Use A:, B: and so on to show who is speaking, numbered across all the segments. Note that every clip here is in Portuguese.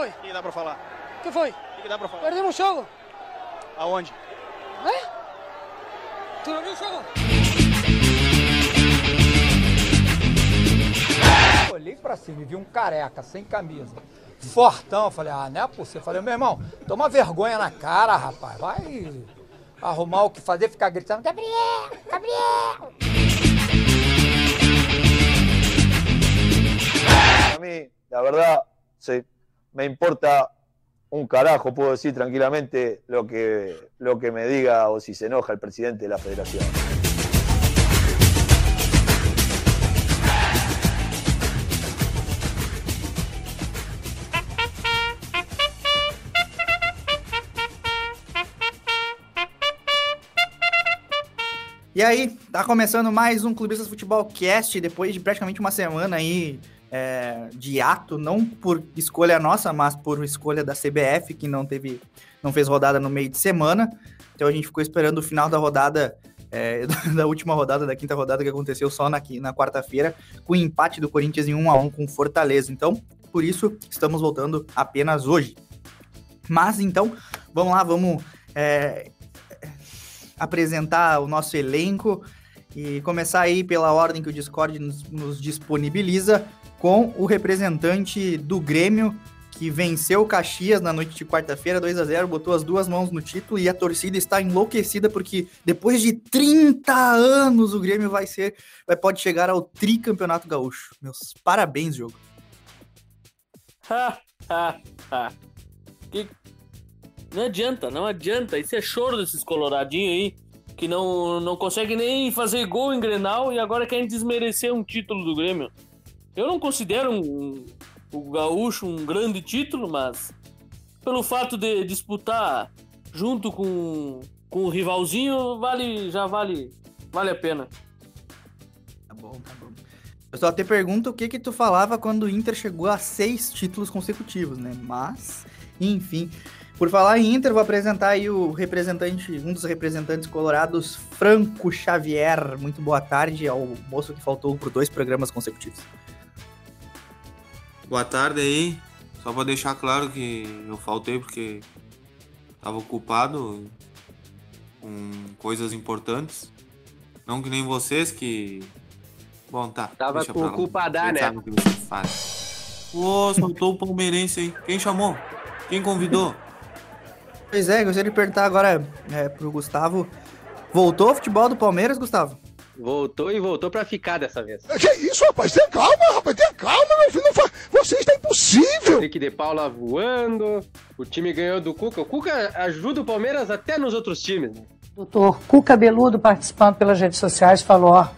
A: foi?
B: O que dá pra falar?
A: O que foi?
B: O que dá pra falar?
A: Perdemos o jogo.
B: Aonde?
A: É? Tu não viu o jogo?
C: Olhei pra cima e vi um careca, sem camisa, fortão. Falei, ah, não é possível. Falei, meu irmão, toma vergonha na cara, rapaz. Vai arrumar o que fazer, ficar gritando, Gabriel, Gabriel.
D: A mí, la verdad, se, me importa un carajo, puedo decir tranquilamente lo que, lo que me diga o si se enoja el presidente de la federación.
E: E aí, tá começando mais um Clubistas Futebol Cast, depois de praticamente uma semana aí é, de ato, não por escolha nossa, mas por escolha da CBF, que não teve, não fez rodada no meio de semana. Então a gente ficou esperando o final da rodada, é, da última rodada, da quinta rodada que aconteceu só na, na quarta-feira, com o empate do Corinthians em 1 a 1 com Fortaleza. Então, por isso, estamos voltando apenas hoje. Mas então, vamos lá, vamos é, apresentar o nosso elenco e começar aí pela ordem que o Discord nos, nos disponibiliza com o representante do Grêmio que venceu o Caxias na noite de quarta-feira, 2 a 0 botou as duas mãos no título e a torcida está enlouquecida porque depois de 30 anos o Grêmio vai ser, vai, pode chegar ao tricampeonato gaúcho. Meus parabéns, jogo.
F: Que não adianta, não adianta. Isso é choro desses coloradinhos aí, que não, não consegue nem fazer gol em Grenal e agora querem desmerecer um título do Grêmio. Eu não considero um, o Gaúcho um grande título, mas pelo fato de disputar junto com, com o rivalzinho, vale, já vale, vale a pena.
E: Tá bom, tá bom. Eu só te pergunto o que que tu falava quando o Inter chegou a seis títulos consecutivos, né? Mas, enfim... Por falar em Inter, vou apresentar aí o representante, um dos representantes colorados, Franco Xavier. Muito boa tarde ao moço que faltou por dois programas consecutivos.
G: Boa tarde aí. Só para deixar claro que eu faltei porque estava ocupado com coisas importantes. Não que nem vocês que. Bom, tá.
H: Tava com ocupada, né?
G: Sabe o que vocês fazem. Pô, soltou o palmeirense aí. Quem chamou? Quem convidou?
E: Pois é, gostaria de perguntar agora é, pro Gustavo. Voltou o futebol do Palmeiras, Gustavo?
H: Voltou e voltou pra ficar dessa vez.
I: Que isso, rapaz? Tenha calma, rapaz. Tenha calma, meu filho. Não fa... Você está impossível.
H: Henrique de Paula voando. O time ganhou do Cuca. O Cuca ajuda o Palmeiras até nos outros times. Né?
J: Doutor Cuca Beludo participando pelas redes sociais falou, ó,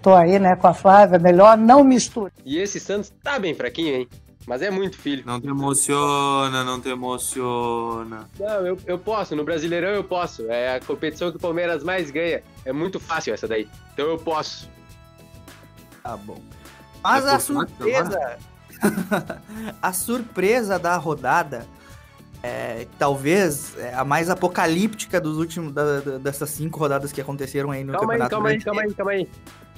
J: tô aí, né, com a Flávia, melhor não misture.
H: E esse Santos tá bem fraquinho, hein? Mas é muito filho.
G: Não te emociona, não te emociona.
H: Não, eu, eu posso. No Brasileirão eu posso. É a competição que o Palmeiras mais ganha. É muito fácil essa daí. Então eu posso.
E: Tá bom. Mas a surpresa. a surpresa da rodada. É, talvez é a mais apocalíptica dos últimos da, da, dessas cinco rodadas que aconteceram aí no
H: calma
E: campeonato.
H: Aí, calma aí, calma aí, calma aí.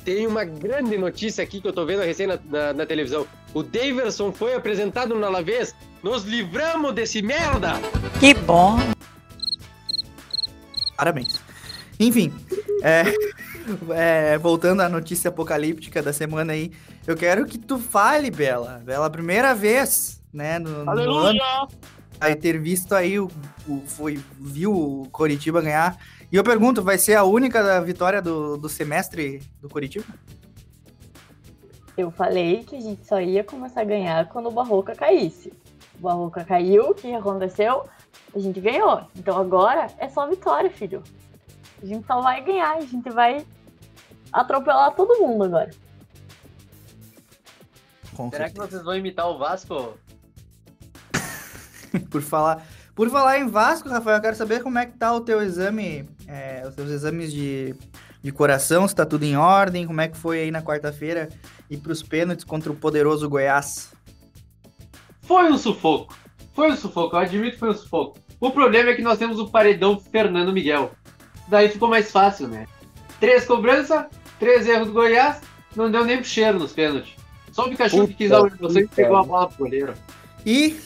H: Tem uma grande notícia aqui que eu tô vendo recém na, na, na televisão. O Daverson foi apresentado no Alavés. Nos livramos desse merda!
J: Que bom!
E: Parabéns. Enfim, é, é, voltando à notícia apocalíptica da semana aí, eu quero que tu fale, Bela. Bela, primeira vez, né, no, no ano, aí ter visto aí o, o, foi viu o Coritiba ganhar. E eu pergunto, vai ser a única vitória do, do semestre do Coritiba?
K: Eu falei que a gente só ia começar a ganhar quando o Barroca caísse. O Barroca caiu, o que aconteceu? A gente ganhou. Então agora é só vitória, filho. A gente só vai ganhar, a gente vai atropelar todo mundo agora.
H: Com Será certeza. que vocês vão imitar o Vasco?
E: por falar, por falar em Vasco, Rafael, eu quero saber como é que tá o teu exame, é, os teus exames de, de coração, se tá tudo em ordem, como é que foi aí na quarta-feira e pros pênaltis contra o poderoso Goiás?
H: Foi um sufoco. Foi um sufoco, eu admito que foi um sufoco. O problema é que nós temos o paredão Fernando Miguel. Daí ficou mais fácil, né? Três cobranças, três erros do Goiás, não deu nem pro cheiro nos pênaltis. Só o Pikachu Puta que quis dar uma emoção e pegou a bola pro goleiro.
E: E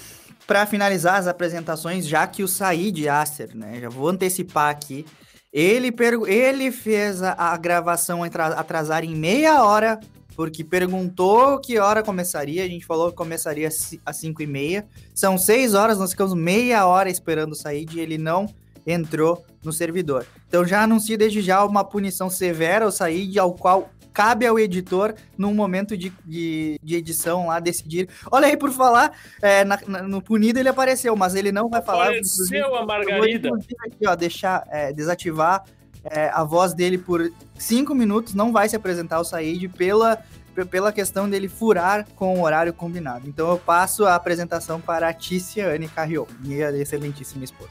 E: para finalizar as apresentações, já que o Said Yasser, né? Já vou antecipar aqui. Ele, ele fez a, a gravação atrasar em meia hora, porque perguntou que hora começaria. A gente falou que começaria às 5 e meia. São seis horas, nós ficamos meia hora esperando o Said e ele não entrou no servidor. Então já anuncio desde já uma punição severa ao Said, ao qual cabe ao editor, num momento de, de, de edição lá, decidir. Olha aí, por falar, é, na- na- no punido ele apareceu, mas ele não vai falar.
F: Apareceu a
E: Eu vou,
F: Margarida.
E: inclusive, aqui, ó, deixar, é, desativar é, a voz dele por cinco minutos, não vai se apresentar o Said pela, pe- pela questão dele furar com o horário combinado. Então eu passo a apresentação para a Tícia Anne Carrion, minha excelentíssima esposa.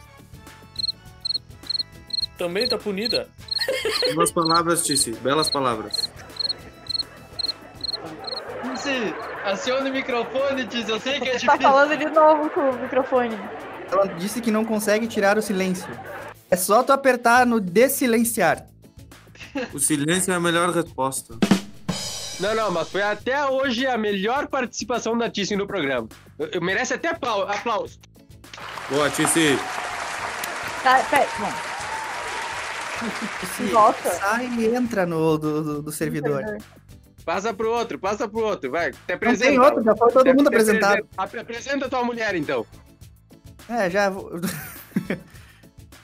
F: Também tá punida.
G: Belas palavras, Tissi. Belas palavras.
H: Aciona o microfone, Tizi. Eu sei que é
K: Você tá
H: difícil.
K: falando de novo com o microfone.
E: Ela disse que não consegue tirar o silêncio. É só tu apertar no desilenciar.
G: O silêncio é a melhor resposta.
L: Não, não, mas foi até hoje a melhor participação da Tissi no programa. Eu- eu- merece até aplau- aplauso.
G: Boa, Tissi.
K: Tá, pera, bom.
E: Se
K: Volta.
E: sai e entra no do, do- do servidor.
L: Passa pro outro, passa pro outro, vai.
E: Não
L: apresenta.
E: tem outro, já foi todo mundo apresentado.
L: apresenta- ap- Apresenta tua mulher, então.
E: É, já.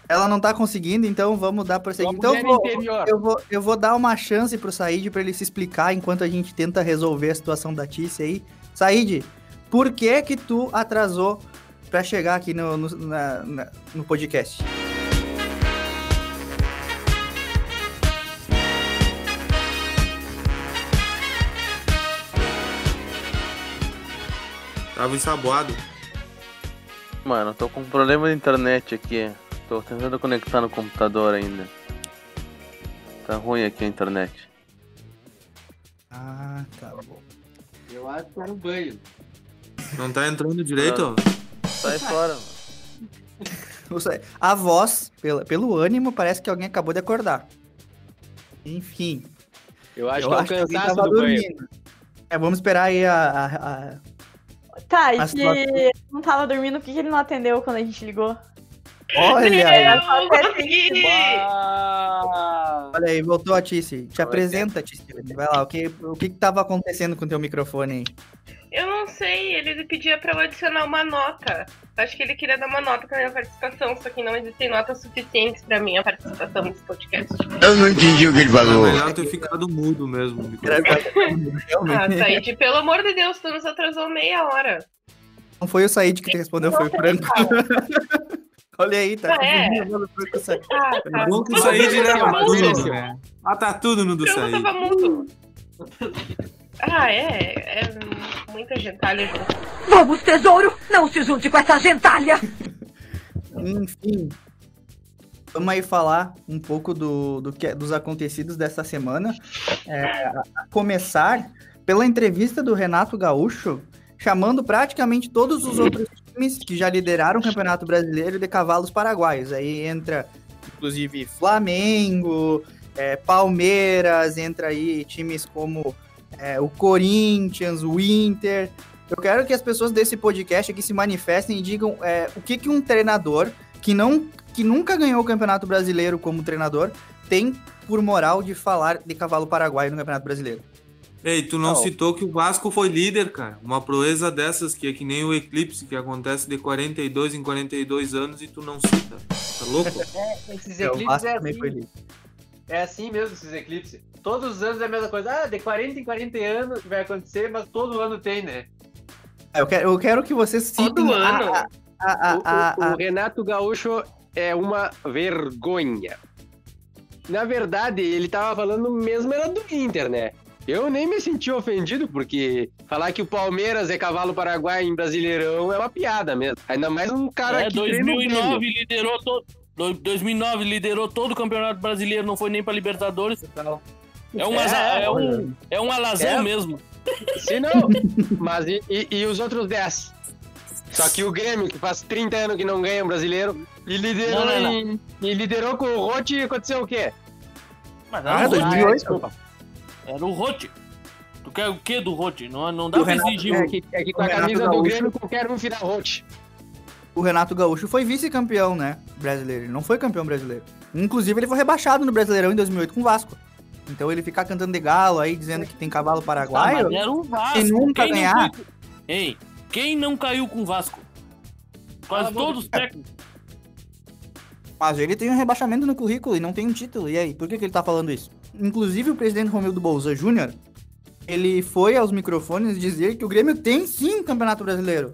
E: Ela não tá conseguindo, então vamos dar prosseguimento. Então
L: mulher
E: vou-
L: interior.
E: eu, vou, eu vou dar uma chance pro Said pra ele se explicar enquanto a gente tenta resolver a situação da Tícia aí. Said, por que que tu atrasou pra chegar aqui no, no, na- na- no podcast?
G: Tava ensaboado.
M: Mano, eu tô com um problema de internet aqui. Tô tentando conectar no computador ainda. Tá ruim aqui a internet.
E: Ah, tá bom.
H: Eu acho que era um banho.
G: Não tá entrando direito?
M: Sai fora, mano.
E: A voz, pela, pelo ânimo, parece que alguém acabou de acordar. Enfim.
L: Eu acho que é o cansaço do banho.
E: dormindo. É, vamos esperar aí a- a- a,
K: Tá, e se
E: situação-
K: não tava dormindo, por que que ele não atendeu quando a gente ligou?
E: Olha aí. Olha aí, voltou a Tice. Te apresenta, Tice. Vai lá, o que, o que que tava acontecendo com o teu microfone aí?
N: Eu não sei, ele pedia pra eu adicionar uma nota. Acho que ele queria dar uma nota pra minha participação, só que não existem notas suficientes pra minha participação nesse podcast.
I: Eu não entendi o que ele
G: É
I: falou.
G: melhor ter ficado mudo mesmo.
N: Ah, Said, pelo amor de Deus, tu nos atrasou meia hora.
E: Não foi o Said que te respondeu, foi o Franco. Olha aí, tá.
N: Ah, é? Ah,
G: É
N: tá.
G: bom que o Said leva
N: Mas
G: tudo, né? Ah, tá tudo no do
N: Eu
G: Said.
N: tava mudo. Ah, é. É muita gentalha junto.
J: Vamos, tesouro! Não se junte com essa gentalha!
E: Enfim. Vamos aí falar um pouco do, do que, dos acontecidos dessa semana. É, a a começar pela entrevista do Renato Gaúcho, chamando praticamente todos os outros times que já lideraram o Campeonato Brasileiro de cavalos paraguaios. Aí entra, inclusive, Flamengo, é, Palmeiras, entra aí times como é, o Corinthians, o Inter. Eu quero que as pessoas desse podcast aqui se manifestem e digam é, o que, que um treinador que, não, que nunca ganhou o Campeonato Brasileiro como treinador tem por moral de falar de cavalo paraguaio no Campeonato Brasileiro.
G: Ei, tu não
E: Não.
G: citou que o Vasco foi líder, cara. Uma proeza dessas que é que nem o eclipse, que acontece de 42 em 42 anos e tu não cita. Tá louco?
H: É, esses
E: É, o
H: eclipses
E: Vasco
H: é
E: também foi
H: assim.
E: líder.
H: É assim mesmo, esses eclipses. Todos os anos é a mesma coisa. Ah, de 40 em 40 anos que vai acontecer, mas todo ano tem, né?
E: É, Eu quero, eu quero que vocês citem
N: Todo ano.
E: a- a- a-
L: O,
E: a-
L: o- o Renato Gaúcho é uma vergonha. Na verdade, ele tava falando mesmo era do Inter, né? Eu nem me senti ofendido, porque falar que o Palmeiras é cavalo paraguai em Brasileirão é uma piada mesmo. Ainda mais um cara
F: é,
L: que treina o
F: 2009
L: Grêmio.
F: liderou todo. Do- 2009 liderou todo o Campeonato Brasileiro, não foi nem pra Libertadores. É um,
L: É,
F: aza- é
L: olha.
F: um, é um alazão
L: É.
F: mesmo.
L: Se não, mas e, e- e os outros 10? Só que o Grêmio, que faz 30 anos que não ganha um brasileiro, e liderou,
F: Não, não, não.
L: em- e liderou com o Rote e aconteceu o quê?
F: Mas
E: Ah,
F: era o Rote.
E: 2008.
L: desculpa.
F: Era o Rote. Tu quer o quê do Rote? Não, não dá
E: O
F: pra
E: Renato-
F: exigir.
L: É que, é que com a camisa do
E: Gaúcho-
L: Grêmio qualquer um vira Rote.
E: O Renato Gaúcho foi vice-campeão, né? Brasileiro. Ele não foi campeão brasileiro. Inclusive, ele foi rebaixado no Brasileirão em 2008 com o Vasco. Então ele ficar cantando de galo aí, dizendo que tem cavalo
F: Ah,
E: paraguaio.
F: mas era o Vasco.
E: E nunca
F: Quem não
E: ganhar.
F: Ei, quem não caiu com o Vasco? Quase todos os técnicos.
E: Mas ele tem um rebaixamento no currículo e não tem um título. E aí, por que, que ele tá falando isso? Inclusive, o presidente Romildo Bolzan Júnior, ele foi aos microfones dizer que o Grêmio tem sim um campeonato brasileiro.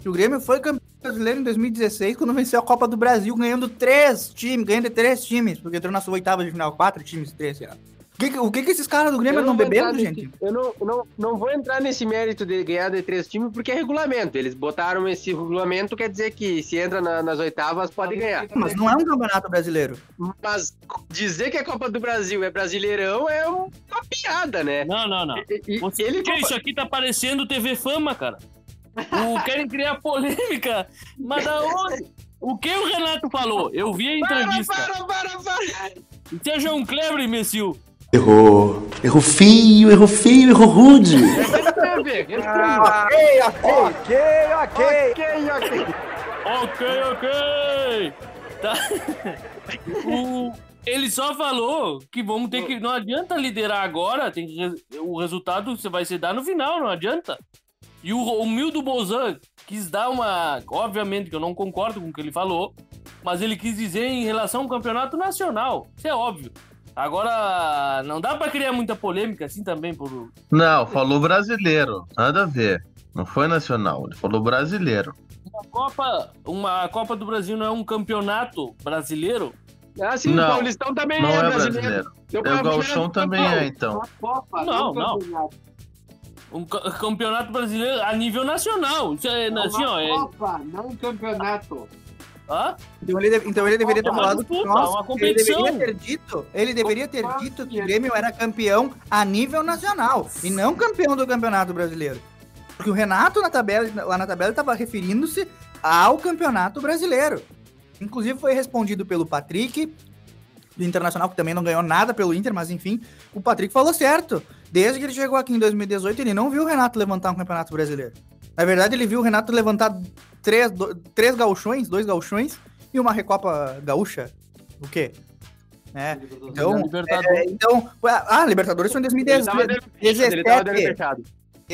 E: Que o Grêmio foi campeão brasileiro em 2016, quando venceu a Copa do Brasil, ganhando três times, ganhando de três times, porque entrou na sua oitava de final, quatro times, três, sei lá. O que, que- o que, que esses caras do Grêmio não
L: vou
E: beberam,
L: entrar
E: gente?
L: nesse- Eu não, não, não vou entrar nesse mérito de ganhar de três times, porque é regulamento. Eles botaram esse regulamento, quer dizer que se entra na- nas oitavas, pode ganhar.
E: Mas não é um campeonato brasileiro.
L: Mas dizer que a Copa do Brasil é brasileirão é uma piada, né?
F: Não, não, não.
L: E-
F: Você,
L: ele
F: que isso aqui tá parecendo TV Fama, cara. O, querem criar polêmica. Mas da onde? O que o Renato falou? Eu vi a entrevista.
L: Para, para, para!
F: Seja um Kleber, imbecil.
I: Errou. Errou feio, errou feio, errou rude.
L: Ah,
C: ok, ok, ok.
L: ok, ok.
F: Ok, ok. Tá. O- ele só falou que vamos ter que. Não adianta liderar agora, tem que, o resultado você vai se dar no final, não adianta. E o, Mildo Bozan quis dar uma. Obviamente que eu não concordo com o que ele falou, mas ele quis dizer em relação ao campeonato nacional. Isso é óbvio. Agora, não dá pra criar muita polêmica assim também por.
M: Não, falou brasileiro. Nada a ver. Não foi nacional. Ele falou brasileiro.
F: Uma Copa, uma Copa do Brasil não é um campeonato brasileiro?
L: Ah, sim,
M: Não,
L: o Paulistão também
M: não
L: é
M: é
L: brasileiro.
M: brasileiro.
L: Eu
M: É, o Gauchão também é, então.
L: Copa,
F: Não, não. Um ca- campeonato brasileiro a nível nacional. Isso é
L: É
F: assim, ó. É...
L: Copa, não um campeonato.
F: Hã?
E: Então ele, então ele deveria ter
F: Uma
E: falado que
F: uma
E: ele
F: competição.
E: deveria ter dito, ele deveria ter dito que o Grêmio era campeão a nível nacional e não campeão do Campeonato Brasileiro. Porque o Renato na tabela, lá na tabela estava referindo-se ao Campeonato Brasileiro. Inclusive foi respondido pelo Patrick do Internacional, que também não ganhou nada pelo Inter, mas enfim, o Patrick falou certo. Desde que ele chegou aqui em 2018, ele não viu o Renato levantar um Campeonato Brasileiro. Na verdade, ele viu o Renato levantar três, do- três gauchões, dois gauchões e uma Recopa Gaúcha. O quê? É, então,
F: Libertadores.
E: é, então, ah, Libertadores foi em
L: Ele tava
E: 2017.
L: dando fechado, ele tava dando
E: 17.
L: fechado.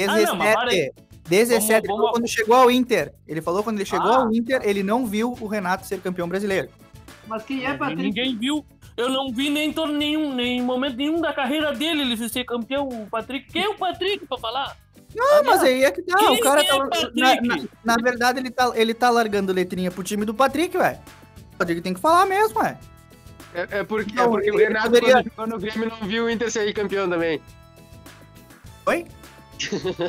F: Ah, não, mas para aí.
E: 17. 17
F: Vamos-
E: ele falou
F: vamos-
E: quando chegou ao Inter. Ele falou quando ele chegou
F: Ah.
E: ao Inter, ele não viu o Renato ser campeão brasileiro.
L: Mas quem é Patrick?
F: Ninguém viu. Eu não vi nem, torno nenhum, nem em momento nenhum da carreira dele ele ser campeão. O Patrick. Quem é o Patrick pra falar?
E: Não, mas aí é que tá. O cara
F: é
E: tá. Na, na- na verdade, ele tá, ele tá largando letrinha pro time do Patrick, velho. O Patrick tem que falar mesmo, ué.
L: É, é porque,
E: Não,
L: é porque o Renato,
E: poderia-
L: quando no Grêmio, não viu o Inter sair campeão também.
E: Oi?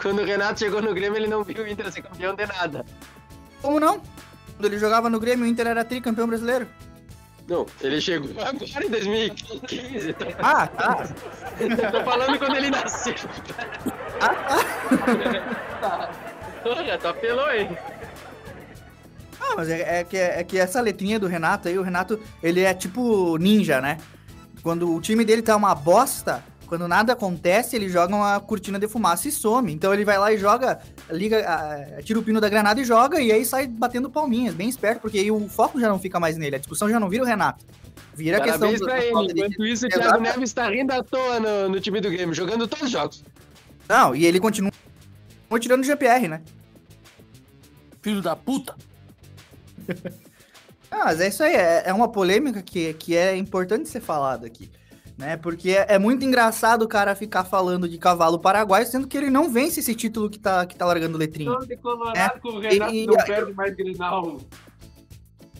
L: quando o Renato chegou no Grêmio, ele não viu o Inter ser campeão de nada.
E: Como não? Quando ele jogava no Grêmio, o Inter era tricampeão brasileiro.
L: Não, ele chegou agora em 2015. Tô,
E: Ah, tá.
L: tô falando quando ele nasceu. Olha, tu apelou aí.
E: Ah, mas é, é que, é que essa letrinha do Renato aí, o Renato, ele é tipo ninja, né? Quando o time dele tá uma bosta, quando nada acontece, ele joga uma cortina de fumaça e some. Então ele vai lá e joga, liga, tira o pino da granada e joga, e aí sai batendo palminhas, bem esperto, porque aí o foco já não fica mais nele, a discussão já não vira o Renato. Vira a questão
L: Parabéns
E: do-
L: pra
E: da
L: ele.
E: falta de-
L: Enquanto isso, o
E: Exato.
L: Thiago Neves tá rindo à toa no, no time do Grêmio, jogando todos os jogos.
E: Não, e ele continua tirando o GPR, né?
F: Filho da puta.
E: Ah, mas é isso aí, é, é uma polêmica que, que é importante ser falada aqui, né? Porque é, é muito engraçado o cara ficar falando de cavalo paraguaio, sendo que ele não vence esse título que tá, que tá largando letrinha.
L: Todo de Colorado
E: É,
L: com o Renato
E: e-
L: não
E: e-
L: perde mais Grenal.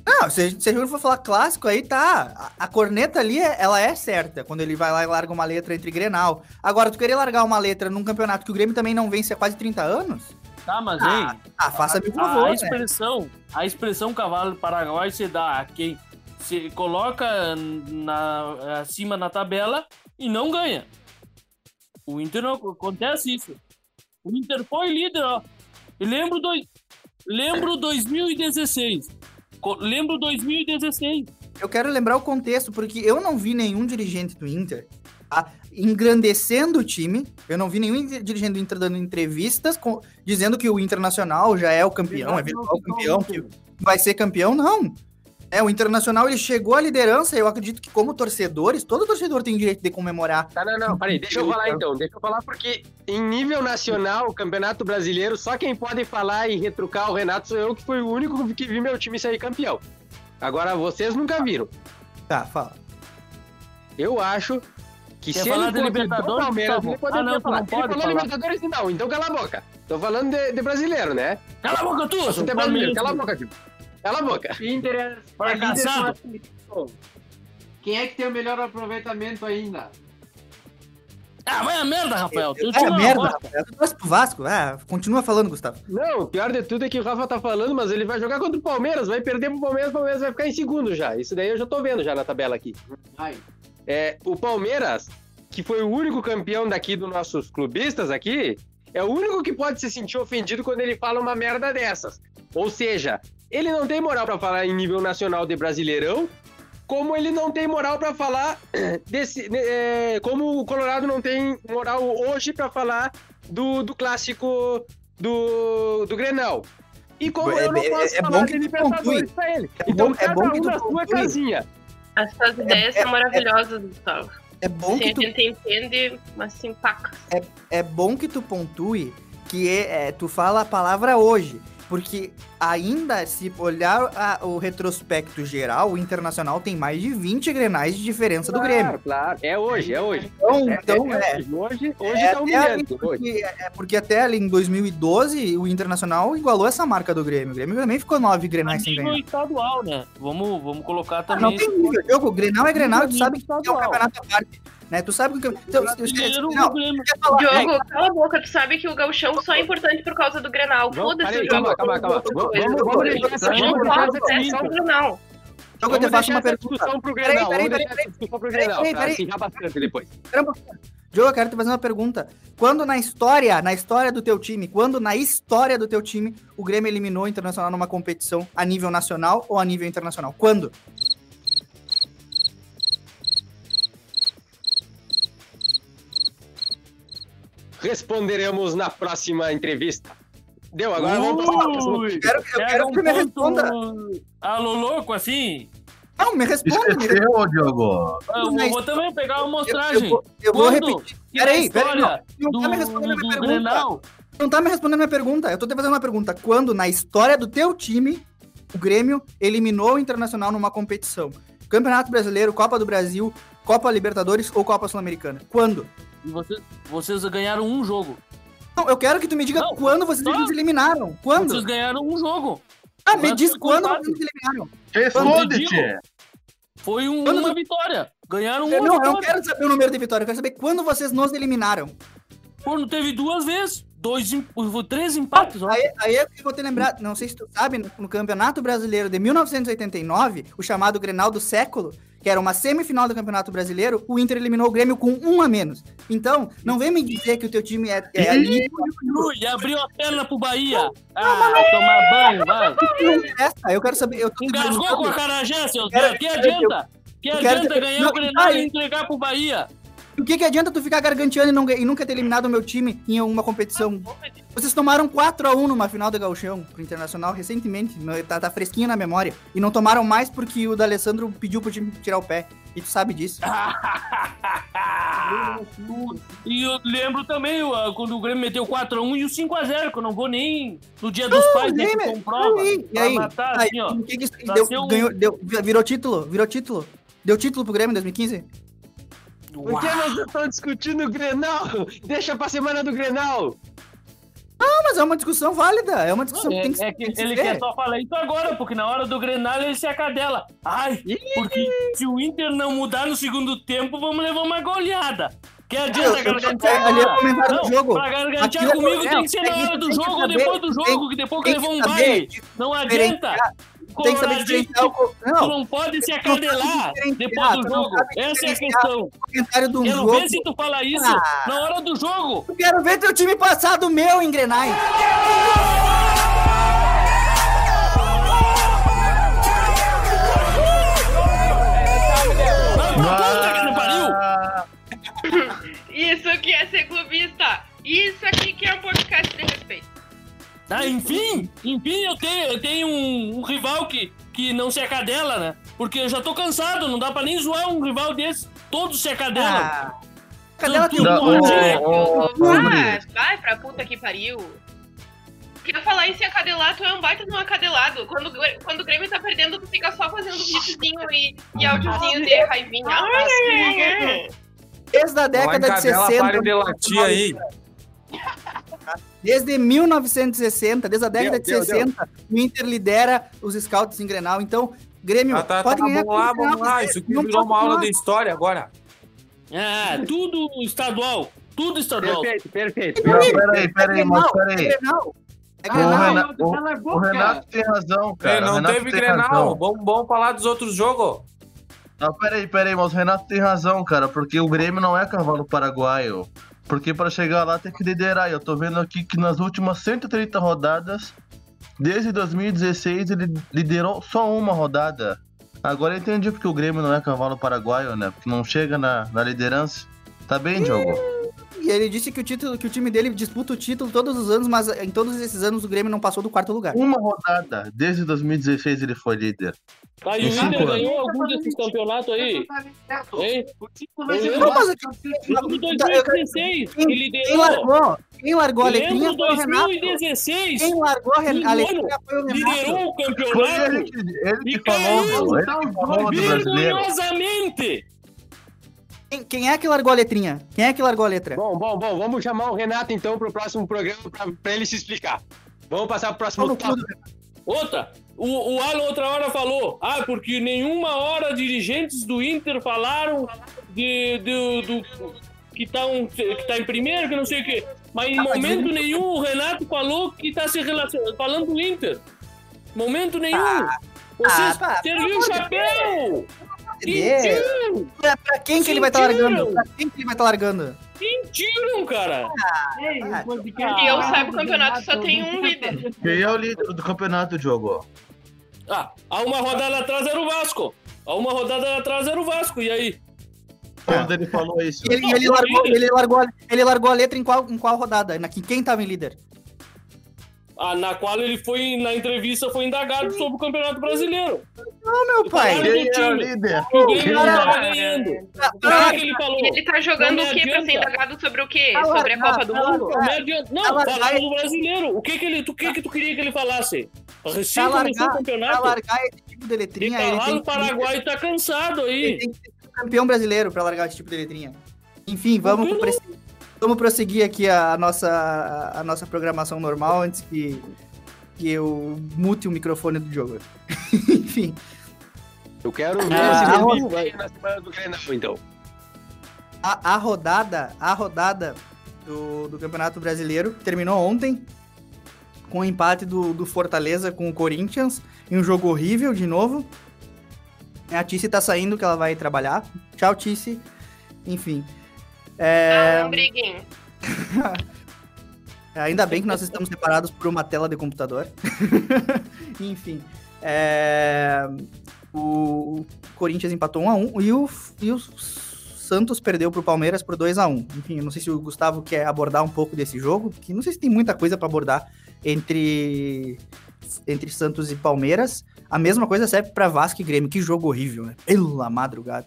E: Não, se, se a gente for falar clássico, aí tá. A, a corneta ali, é- ela é certa, quando ele vai lá e larga uma letra entre Grenal. Agora, tu querer largar uma letra num campeonato que o Grêmio também não vence há quase 30 anos?
F: Tá, mas
E: Ah,
F: ei.
E: ah, faça-me
F: a,
E: favor,
F: a
E: né?
F: expressão, a expressão cavalo paraguai se dá a quem se coloca na, acima na tabela e não ganha. O Inter não acontece isso. O Inter foi líder, ó. E lembro dois, lembro 2016. Co- Lembro 2016.
E: Eu quero lembrar o contexto, porque eu não vi nenhum dirigente do Inter tá? engrandecendo o time. Eu não vi nenhum dirigente do Inter dando entrevistas com- dizendo que o Internacional já é o campeão, é virtual campeão, que vai ser campeão, não. É, o Internacional ele chegou à liderança, eu acredito que como torcedores, todo torcedor tem direito de comemorar.
L: Tá, não, não, peraí, deixa eu falar então. Deixa eu falar porque em nível nacional, o Campeonato Brasileiro, só quem pode falar e retrucar o Renato sou eu, que foi o único que vi meu time sair campeão. Agora, vocês nunca viram.
E: Tá, fala.
L: Eu acho que
F: Quer
L: se
F: falar
L: ele
F: de
L: fosse do
F: Libertadores,
L: Palmeiras,
F: Gustavo?
L: ele poderia
F: Ah, não, tu
L: falar.
F: não
L: Ele
F: pode
L: falou
F: falar.
L: Libertadores não, então cala a boca. Tô falando de, de brasileiro, né?
F: Cala a boca
L: Você é brasileiro, cala a boca, tio. Cala a boca.
H: Inter é,
F: Fracassado.
H: a- Quem é que tem o melhor aproveitamento ainda?
F: Ah, vai a merda, Rafael.
E: É
F: tira uma
E: merda,
F: bosta.
E: Rafael. Tu torce pro Vasco? Ah, continua falando, Gustavo.
L: Não, o pior de tudo é que o Rafa tá falando, mas ele vai jogar contra o Palmeiras, vai perder pro Palmeiras, o Palmeiras vai ficar em segundo já. Isso daí eu já tô vendo já na tabela aqui.
H: Ai.
L: É, o Palmeiras, que foi o único campeão daqui dos nossos clubistas aqui, é o único que pode se sentir ofendido quando ele fala uma merda dessas. Ou seja, ele não tem moral pra falar em nível nacional de Brasileirão, como ele não tem moral pra falar desse, é, como o Colorado não tem moral hoje pra falar do, do clássico do, do Grenal. E como
E: É-
L: eu não
E: é-
L: posso
E: é
L: falar de Libertadores pra ele.
E: É
L: então
E: bom- é
L: cada
E: bom que
L: um
E: tu
L: na sua casinha.
N: As suas ideias
E: é-
N: são maravilhosas, Gustavo.
E: É bom
N: Sim,
E: que tu
N: a gente entende, mas se empaca.
E: é, é bom que tu pontue que é, é, tu fala a palavra hoje. Porque ainda, se olhar a- o retrospecto geral, o Internacional tem mais de 20 grenais de diferença do Grêmio.
L: Claro, é hoje, é hoje.
E: Então,
L: É-
E: então
L: é
E: é,
L: hoje. Hoje, hoje
E: é
L: tá
E: até ali
L: humilhando. Hoje.
E: porque, é porque até ali em 2012 o Internacional igualou essa marca do Grêmio. O Grêmio também ficou nove grenais sem ganhar.
F: estadual, né? Vamos, vamos colocar
E: Ah,
F: também.
E: não tem nível, jogo. Grenal é Grenal, tu sabe que é um
F: estadual.
E: campeonato à parte. Né? Tu sabe que. Então, não,
F: o Grêmio.
E: quer falar-
N: Diogo, cala a boca, tu sabe que o gauchão só é importante por causa do Grenal. Foda-se o jogo.
L: calma, calma, calma. Vamos-
N: Coisa.
L: vamos- vamos deixar essa-
N: Não
L: vamos
N: fala,
L: deixar essa
N: é só o Grenal.
E: Jogo, eu
L: Vamos
E: te faço
L: deixar
E: uma
L: essa
E: pergunta.
L: discussão pro
E: Peraí,
L: Grenal.
E: peraí,
L: Vamos
E: peraí,
L: essa discussão pro
E: peraí,
L: Grenal,
E: peraí, peraí.
L: acirrar bastante depois.
E: Diogo, eu quero te fazer uma pergunta. Quando na história, na história do teu time, quando na história do teu time, o Grêmio eliminou o Internacional numa competição a nível nacional ou a nível internacional? Quando?
L: Responderemos na próxima entrevista. Deu, agora vamos pra próxima.
E: Quero- eu
F: pega
E: quero
F: um
E: que me
F: ponto
E: responda.
F: Alô, louco, assim.
E: Não, me responde. me responde.
O: Esqueceu, Diogo.
F: Eu
E: Mas-
F: vou também pegar uma
E: Eu,
F: amostragem.
E: eu vou, eu vou repetir. Peraí, peraí, não. Não tá me
F: do-
E: respondendo a minha pergunta.
F: Grenal,
E: Não tá me respondendo a minha pergunta. Eu tô te fazendo uma pergunta. Quando na história do teu time, o Grêmio eliminou o Internacional numa competição? Campeonato Brasileiro, Copa do Brasil, Copa Libertadores ou Copa Sul-Americana? Quando?
F: e vocês, vocês ganharam um jogo.
E: Não, eu quero que tu me diga
F: Não,
E: quando vocês
F: só-
E: nos eliminaram. Quando?
F: Vocês ganharam um jogo.
E: Ah, me diz quando vocês nos eliminaram.
O: Responde,
F: digo?
O: tchê.
F: Foi um-
E: Quando-
F: uma vitória. Ganharam
E: Eu
F: uma
E: não, eu não
F: vitória.
E: quero saber o número de vitória, eu quero saber quando vocês nos eliminaram.
F: Pô, não teve duas vezes. Dois, três empates, ó.
E: Aí, aí eu vou te lembrar, não sei se tu sabe, no, no Campeonato Brasileiro de 1989, o chamado Grenal do século, que era uma semifinal do Campeonato Brasileiro, o Inter eliminou o Grêmio com um a menos. Então, não vem me dizer que o teu time é, é ali.
F: Ui, abriu a perna pro Bahia. Ah, tomar banho, vai.
E: Interessa, eu quero saber. Eu tô
F: Engasgou com a Carajé,
E: Quero-
F: Zé. Que adianta? Que
E: eu quero
F: adianta ganhar o Grenal e entregar pro Bahia?
E: O que, que adianta tu ficar garganteando e, não, e nunca ter eliminado o meu time em uma competição? Vocês tomaram 4x1 numa final do Gauchão pro Internacional recentemente, tá, tá fresquinho na memória. E não tomaram mais porque o D'Alessandro pediu pro time tirar o pé. E tu sabe disso.
F: E eu lembro também ó, quando o Grêmio meteu 4x1 e o 5x0, que eu não vou nem no dia dos pais, né, comprova.
E: aí, E aí?
F: matar,
E: Aí,
F: assim, ó.
E: o que que deu- ganhou- deu- virou título? Virou título? Deu título pro Grêmio em 2015?
L: Por que vocês estão discutindo o Grenal? Deixa pra semana do Grenal.
E: Não, mas é uma discussão válida. É uma discussão
F: É,
E: que tem que,
F: é que
E: que se
F: ele
E: ver.
F: quer só falar isso agora, porque na hora do Grenal ele se acadela. Ai, porque se o Inter não mudar no segundo tempo, vamos levar uma goleada. Que adianta gargantear
E: ali é o comentário do jogo.
F: Pra gargantear
E: é
F: comigo
E: o-
F: tem
E: é,
F: que ser na hora do jogo ou depois do jogo, que depois que levou um baile. Não adianta.
E: Tem que saber diferenciar o.
F: Tu
E: Não,
F: não pode se acadelar depois do jogo. Essa é a questão.
E: comentário de um
F: Quero
E: jogo.
F: ver se tu fala isso
E: Ah.
F: na hora do jogo.
E: Eu quero ver teu time passar do meu em Grenais.
F: Não pariu!
N: que é ser clubista. Isso aqui que é um podcast de respeito.
F: Ah, enfim, enfim, eu tenho, eu tenho um, um rival que, que não se acadela, né? Porque eu já tô cansado, não dá pra nem zoar um rival desse. Todos se acadelam.
E: Ah, cadela tem um monte.
N: vai pra puta que pariu. Queria falar em acadelar, tu é um baita de um acadelado. Quando, quando o Grêmio tá perdendo, tu fica só fazendo videozinho e, e áudiozinho de raivinha. Ai, ai, ai, ai.
E: Desde a década de 60.
O: Pare de latir aí.
E: Desde 1960, desde a década
O: Deu,
E: de
O: deu,
E: 60, o Inter lidera os scouts em Grenal. Então, Grêmio
O: Ah, tá,
E: pode
O: tá,
E: ganhar
O: vamos lá,
E: com o
O: vamos lá. Isso aqui virou uma aula de história agora.
F: Ah, tudo estadual. Tudo estadual.
L: Perfeito, perfeito.
E: Não,
P: Não, peraí, peraí, mas peraí.
E: É Grenal. É
P: O
E: Grenal.
P: Renato, o- o Renato tem razão, cara.
O: Não
P: Renato
O: teve Grenal. Vamos, vamos falar dos outros jogos.
P: Não, peraí, peraí, mas o Renato tem razão, cara, porque o Grêmio não é cavalo paraguaio. Porque para chegar lá tem que liderar. E eu tô vendo aqui que nas últimas 130 rodadas, desde 2016, ele liderou só uma rodada. Agora eu entendi porque o Grêmio não é cavalo paraguaio, né? Porque não chega na, na liderança. Tá bem, Diogo?
E: E ele disse que o, título, que o time dele disputa o título todos os anos, mas em todos esses anos o Grêmio não passou do quarto lugar.
P: Uma rodada. Desde 2016 ele foi líder. Em
F: o Inter ganhou algum desses campeonatos aí? Hein?
E: Não, mas
F: lembro do 2016, que
E: Quem
F: liderou.
E: largou, quem largou a letrinha foi o Renato.
F: 2016.
E: Quem largou a, a letrinha foi o
F: Liderou
E: Renato.
F: o campeonato.
P: Foi ele que, ele que falou. Ele que falou do brasileiro.
F: vergonhosamente.
E: Quem, quem é que largou a letrinha? Quem é que largou a letra?
L: Bom, bom, bom, vamos chamar o Renato então pro próximo programa pra, pra ele se explicar. Vamos passar pro próximo tópico.
F: Outra, o, o Alan outra hora falou, ah, porque nenhuma hora dirigentes do Inter falaram de, de- do, que, tá um, que tá em primeiro, que não sei o quê. Mas em
E: Ah,
F: momento nenhum o Renato falou que tá se relacionando, falando do Inter. Momento nenhum. Vocês
E: ah, pá,
F: serviu o chapéu! Mentiram!
E: Pra, pra quem que ele vai estar
F: Sentiram.
E: largando? Pra quem que ele vai estar largando?
F: Mentiram, cara!
N: Que eu saiba, o campeonato só tem um líder.
P: Quem é o líder do campeonato, Diogo?
F: Ah, há uma rodada atrás era o Vasco. Há uma rodada atrás era o Vasco, e aí?
P: Quando ele falou isso?
E: E ele, e ele largou, ele, largou, a- ele largou a letra em qual, em qual rodada? Na, quem tava em líder?
F: Ah, na qual ele foi, na entrevista, foi indagado sobre o Campeonato Brasileiro.
E: Não, meu pai.
F: Do
P: Quem é o
F: time,
P: líder?
F: que o Grêmio
P: Quem
F: não
P: é?
F: tava ganhando. O
E: Ah,
F: que, que ele falou?
N: Ele tá jogando o quê pra ser indagado sobre o quê?
E: Tá
N: Sobre a Copa do
E: tá
N: Mundo?
F: Não, adianta. Não,
E: Tá largado.
F: falaram do brasileiro. O que que, ele, tu, que que tu queria que ele falasse? Recém
E: Pra
F: começou o
E: largar, pra
F: campeonato.
E: largar esse tipo de
F: E
E: letrinha,
F: tá
E: ele
F: lá
E: tem,
F: no
E: que-
F: Paraguai tá cansado
E: ele
F: aí.
E: tem que ser campeão brasileiro pra largar esse tipo de letrinha. Enfim, vamos,
F: que
E: pro- vamos prosseguir aqui a, a nossa, a nossa programação normal antes que, que eu mute o microfone do jogo. Enfim.
L: Eu quero ver
E: Ah,
L: esse na semana do Grenal, então.
E: A, a rodada, a rodada do, do Campeonato Brasileiro terminou ontem com o empate do, do Fortaleza com o Corinthians em um jogo horrível de novo. A Tice tá saindo que ela vai trabalhar. Tchau, Tice. Enfim. É,
N: Não, briguem.
E: ainda bem que nós estamos separados por uma tela de computador. Enfim. é, o Corinthians empatou 1 a 1 e o, e o Santos perdeu pro Palmeiras por 2 a 1 Enfim, eu não sei se o Gustavo quer abordar um pouco desse jogo, porque não sei se tem muita coisa para abordar entre, entre Santos e Palmeiras. A mesma coisa serve para Vasco e Grêmio. Que jogo horrível, né? Pela madrugada.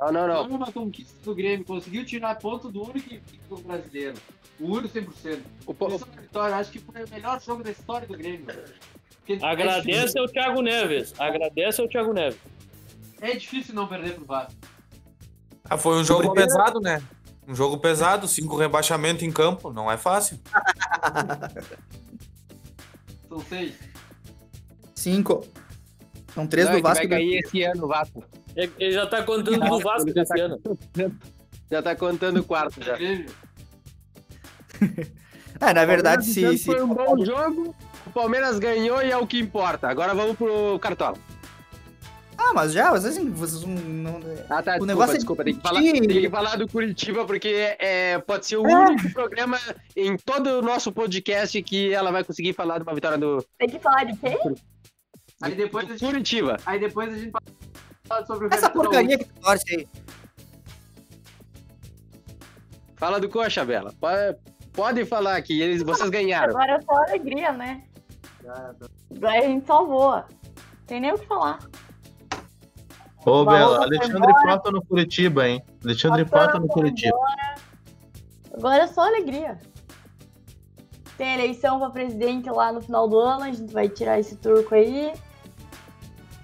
L: Não, não, não.
H: Foi uma conquista do Grêmio. Conseguiu tirar ponto do único invicto brasileiro. O único 100%.
L: O po-
H: vitória, acho que foi o melhor jogo da história do Grêmio. Porque é
F: Agradece
H: difícil-
F: ao Thiago Neves. Agradece ao Thiago Neves.
H: É difícil não perder pro Vasco.
O: Ah, foi um jogo pesado, né? Um jogo pesado, cinco rebaixamentos em campo, não é fácil.
H: São seis.
E: Cinco. São três
L: Não,
E: do
L: é
E: Vasco.
L: Vai cair esse ano o Vasco.
F: Ele já tá contando do Vasco
L: tá-
F: ano.
L: Já tá contando o quarto já.
E: É, na verdade, se, se
L: Foi um bom jogo. O Palmeiras ganhou e é o que importa. Agora vamos pro Cartola.
E: Ah, mas já, às vezes vocês não.
L: Ah, tá,
E: O
L: desculpa,
E: negócio é
L: desculpa. Tem que, falar, tem que falar do Curitiba, porque é, pode ser o
E: É.
L: único programa em todo o nosso podcast que ela vai conseguir falar de uma vitória do,
K: Tem que falar de quê?
H: Aí depois,
L: do
H: gente,
L: Curitiba.
H: aí depois a gente fala sobre o
E: Essa porcaria que torce aí.
L: Fala do Coxa, Bela. Pode, pode falar que eles, vocês ganharam.
K: Agora é só alegria, né? Agora a gente só voa. Tem nem o que falar.
P: Ô, Bela, Alexandre. Pato no Curitiba, hein? Alexandre
K: Pato
P: Pato no Curitiba.
K: Agora é só alegria. Tem eleição pra presidente lá no final do ano, a gente vai tirar esse turco aí.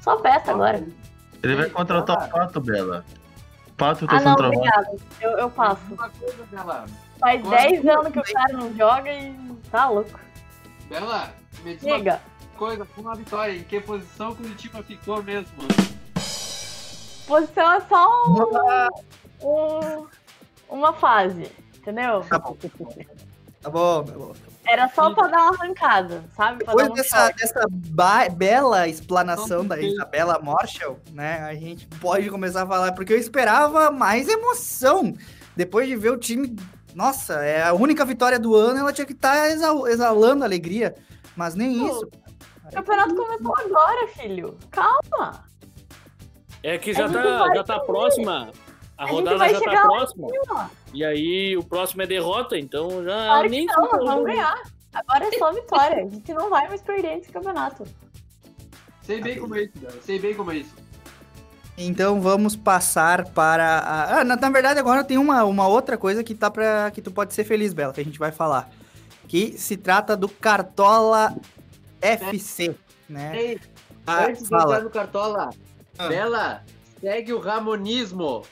K: Só festa agora.
P: Ele vai contratar o Pato, Bela. Pato tá
K: Ah, não, obrigada. Eu, eu passo. Faz
H: Agora
K: 10
H: eu-
K: anos que o cara não joga e tá louco.
H: Bela, me diz
K: Diga.
H: uma coisa, uma vitória, em que posição o Curitiba ficou mesmo?
K: Posição é só um, um- uma fase, entendeu?
E: Tá bom. Tá bom, tá bom.
K: Era só pra dar uma arrancada, sabe? Pra
E: Depois
K: um
E: dessa,
K: choque.
E: dessa bela explanação da Isabela Marshall, né, a gente pode começar a falar, porque eu esperava mais emoção. Depois de ver o time, nossa, é a única vitória do ano, ela tinha que estar exalando alegria, mas nem isso.
K: O campeonato começou agora, filho. Calma.
F: É que
K: A
F: já
K: gente
F: tá, já tá próxima. A
K: A gente
F: rodada
K: vai
F: já tá
K: chegar lá em
F: próxima.
K: cima.
F: E aí o próximo é derrota, então já
K: Claro que
F: nem
K: não, vamos ganhar. Agora é só vitória. A gente não vai mais perder esse campeonato.
H: Sei bem como é isso, Bela. Sei bem como é isso.
E: Então vamos passar para a... Ah, na, na verdade agora tem uma, uma outra coisa que tá para que tu pode ser feliz, Bela, que a gente vai falar. Que se trata do Cartola FC, né?
L: Ei,
E: Ah,
L: antes de entrar no Cartola,
E: Ah.
L: Bela, segue o Ramonismo.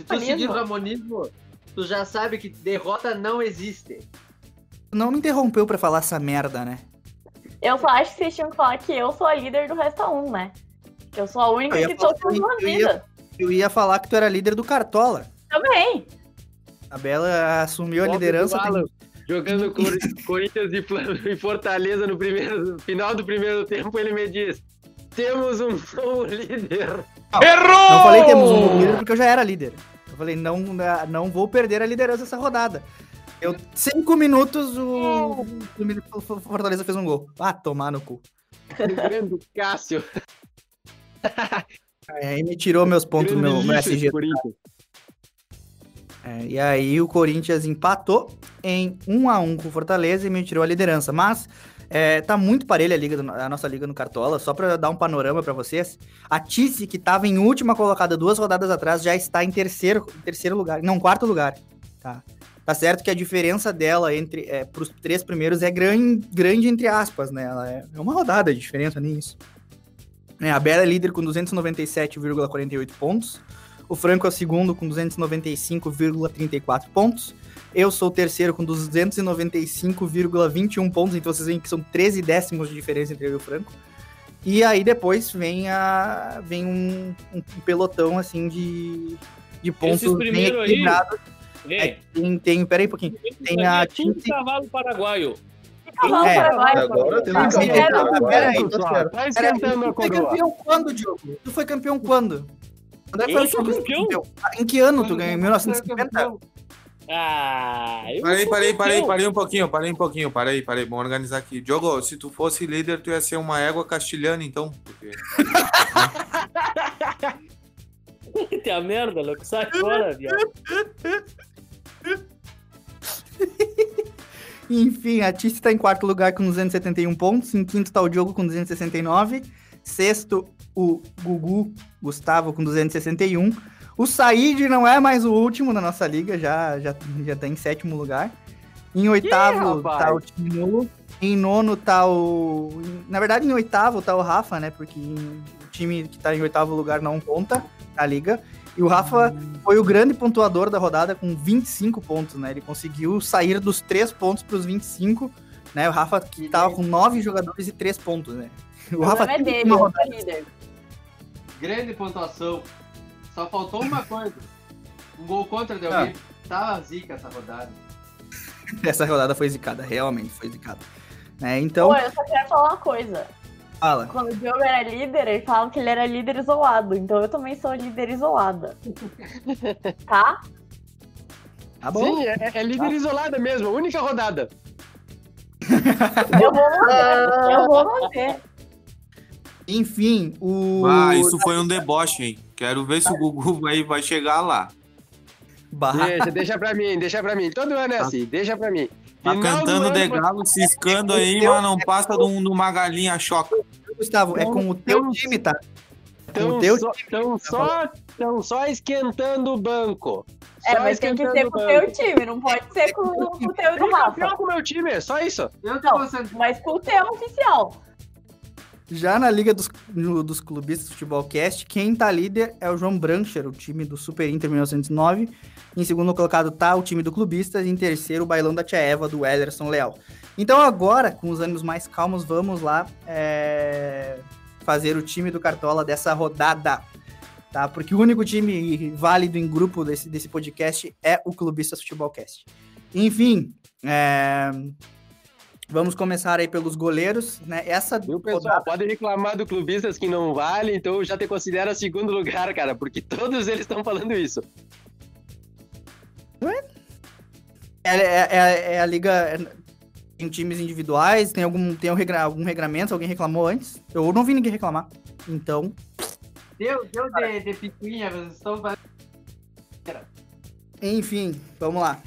L: Se tu
K: Ramonismo?
L: seguir o Ramonismo, tu já sabe que derrota não existe.
E: Não me interrompeu pra falar essa merda, né?
K: Eu só acho que vocês tinham que falar que eu sou a líder do Resta 1, né? Que eu sou a única que tô com uma
E: ia-
K: vida.
E: Eu ia falar que tu era líder do Cartola.
K: Também.
E: A Bela assumiu a liderança.
L: do
E: tem-
L: Alan, Jogando Cor- Corinthians e Fortaleza no primeiro, no final do primeiro tempo, ele me diz: temos um novo líder.
E: Não falei temos um novo líder porque eu já era líder. Eu falei, não, não vou perder a liderança essa rodada. Eu, cinco minutos, o, o Fortaleza fez um gol. Ah, tomar no cu.
L: Grande Cássio.
E: É, Aí me tirou meus pontos
L: Grande
E: meu, SG. É, e aí o Corinthians empatou em 1 a 1 com o Fortaleza e me tirou a liderança. Mas é, tá muito parelha a, liga do- a nossa liga no Cartola, só pra dar um panorama pra vocês. A Tice, que tava em última colocada duas rodadas atrás, já está em terceiro, terceiro lugar, não, quarto lugar. Tá, tá certo que a diferença dela entre é, pros três primeiros é grande, grande entre aspas, né? Ela é, é uma rodada de diferença, nem isso. É, a Bela é líder com 297,48 pontos. O Franco é o segundo com 295,34 pontos. Eu sou o terceiro com 295,21 pontos. Então vocês veem que são 13 décimos de diferença entre eu e o Franco. E aí depois vem a vem um, um pelotão assim de, de pontos bem
F: aí,
E: equilibrados. É, tem, tem, peraí um pouquinho. Tem a
F: tudo cavalo paraguaio.
K: Cavalo
E: É,
K: paraguaio.
P: agora tem um cavalo paraguaio.
E: certo.
L: Tá
E: tu foi campeão quando, Diogo? Tu foi campeão quando? Quando é que
F: Eu
E: foi
F: sou
E: o último
F: campeão?
E: Ah, Em que ano tu ganhou? Em 1950?
F: Ah, eu
O: Parei, parei, parei, parei um pouquinho, parei um pouquinho, parei, parei. Vamos organizar aqui. Diogo, se tu fosse líder, tu ia ser uma égua castilhana, então. Porque...
F: Tem a merda, louco. Sai fora, viado.
E: Enfim, a Tice tá em quarto lugar com 271 pontos. Em quinto tá o Diogo com 269. Sexto, o Gugu Gustavo com 261. O Said não é mais o último na nossa liga, já, já, já tá em sétimo lugar. Em oitavo
L: rapaz?
E: tá o Timulo. Em nono tá o. Na verdade, em oitavo tá o Rafa, né? Porque o time que tá em oitavo lugar não conta a liga. E o Rafa foi o grande pontuador da rodada com 25 pontos, né? Ele conseguiu sair dos 3 pontos para os 25, né? O Rafa que tava com 9 jogadores e 3 pontos, né? O
K: O
E: Rafa
K: é dele,
E: uma
K: eu
E: rodada.
K: sou líder.
H: Grande pontuação. Só faltou uma coisa. Um gol contra deu alguém. Tava zica essa rodada.
E: Essa rodada foi zicada, realmente foi zicada. Né? Então,
K: Pô, eu só quero falar uma coisa.
E: fala.
K: Quando o Diogo era líder, ele falava que ele era líder isolado. Então eu também sou líder isolada. tá?
E: Tá bom?
L: Sim, é, é líder isolada mesmo, a única rodada.
K: Eu vou manter. eu vou manter.
E: Enfim, o.
O: Ah, isso foi um deboche, hein? Quero ver se o Gugu vai, vai chegar lá.
L: Deixa, deixa pra mim, deixa pra mim. Todo ano é assim, deixa pra mim.
O: Tá
L: Final
O: cantando
L: ano,
O: de galo, ciscando aí, mas não passa de, um- de uma galinha choca.
E: Gustavo, é com o teu time, tá? Com
L: Tão
E: o teu
L: só, tão só, tão só esquentando o banco.
K: É,
L: Só
K: mas tem que ser com o teu time, não pode ser com, com o teu do Rafa.
L: campeão com o meu time, é só isso.
K: Não, mas com o teu oficial.
E: Já na Liga dos, no- dos Clubistas do Futebol Cast, quem tá líder é o João Brancher, o time do Super Inter 1909. Em segundo colocado tá o time do Clubistas. Em terceiro, o Bailão da Tia Eva, do Ederson Leal. Então agora, com os ânimos mais calmos, vamos lá é, fazer o time do Cartola dessa rodada. Tá? Porque o único time válido em grupo desse, desse podcast é o Clubistas Futebol Cast. Enfim, é, vamos começar aí pelos goleiros. Né? Essa
L: Viu, pessoal? Pode reclamar do clubistas que não vale, então eu já te considero segundo lugar, cara, porque todos eles estão falando isso.
E: É, é- é- é a liga. é- Tem times individuais, tem algum, tem um regra- algum regramento, alguém reclamou antes? Eu não vi ninguém reclamar. Então.
H: Deu, deu de, de picuinha, vocês estão.
E: Enfim, vamos lá.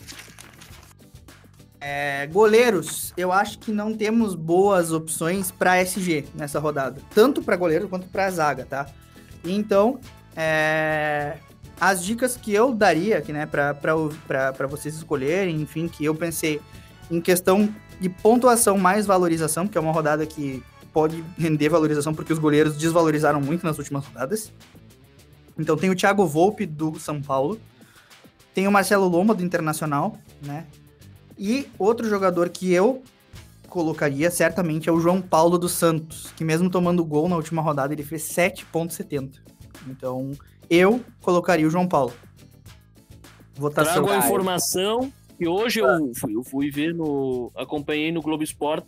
E: É, goleiros, eu acho que não temos boas opções para SG nessa rodada. Tanto para goleiro quanto para zaga, tá? Então, é, as dicas que eu daria aqui, né, para vocês escolherem, enfim, que eu pensei em questão de pontuação mais valorização, que é uma rodada que pode render valorização porque os goleiros desvalorizaram muito nas últimas rodadas. Então tem o Thiago Volpe do São Paulo, tem o Marcelo Lomba do Internacional, né? E outro jogador que eu colocaria certamente é o João Paulo dos Santos, que mesmo tomando gol na última rodada, ele fez 7.70. Então, eu colocaria o João Paulo. Votação.
F: Trago a informação que hoje eu fui, eu fui ver no. acompanhei no Globo Esporte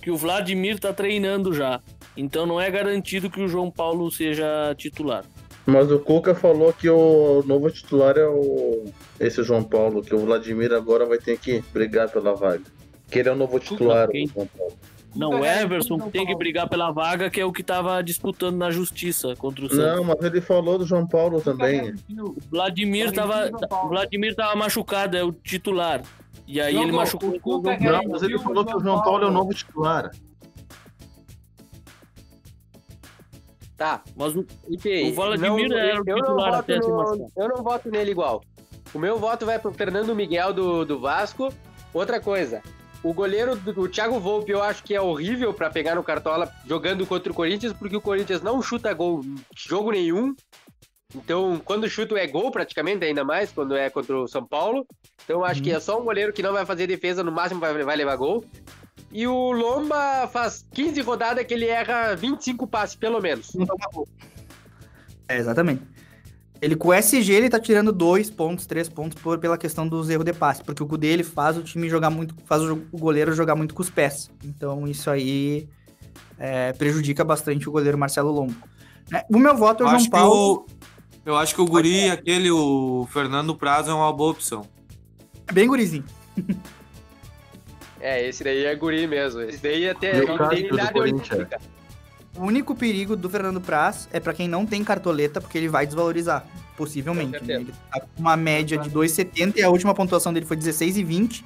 F: que o Vladimir tá treinando já. Então não é garantido que o João Paulo seja titular.
P: Mas o Cuca falou que o novo titular é o esse João Paulo, que o Vladimir agora vai ter que brigar pela vaga. Que ele é o novo titular, o João Paulo.
F: Não, o Everson que tem que brigar pela vaga, que é o que tava disputando na justiça contra o Santos.
P: Não, mas ele falou do João Paulo também.
F: O Vladimir tava, o Vladimir tava machucado, é o titular. E aí ele
P: Jogou,
F: machucou.
P: o Cuca Não, mas ele falou que o João Paulo é o novo titular.
L: Tá.
F: Mas o, o Vladimir
L: não-
F: era o
L: eu não
F: titular
L: voto
F: até
L: no-. Eu não voto nele igual. O meu voto vai pro Fernando Miguel do, do Vasco. Outra coisa, o goleiro do o Thiago Volpe eu acho que é horrível pra pegar no Cartola jogando contra o Corinthians, porque o Corinthians não chuta gol em jogo nenhum. Então, quando chuta é gol praticamente, ainda mais quando é contra o São Paulo. Então, eu acho que é só um goleiro que não vai fazer defesa, no máximo vai, vai levar gol. E o Lomba faz 15 rodadas que ele erra 25 passes, pelo menos.
E: É, exatamente. Ele com o SG ele tá tirando dois pontos, três pontos por, pela questão dos erros de passe, porque o Kudê ele faz o time jogar muito, faz o, o goleiro jogar muito com os pés. Então isso aí é, prejudica bastante o goleiro Marcelo Lombo. né? O meu voto é o
O: Eu
E: João
O: acho, que
E: Paulo.
O: o, eu acho que o Guri, aquele, o Fernando Prazo, é uma boa opção.
E: É bem gurizinho.
L: É, esse daí é guri mesmo. Esse daí até
E: Meu Corinthians.
L: olímpica.
E: O único perigo do Fernando Praz é pra quem não tem cartoleta, porque ele vai desvalorizar, possivelmente. né? Ele tá com uma média de 2,70 e a última pontuação dele foi 16,20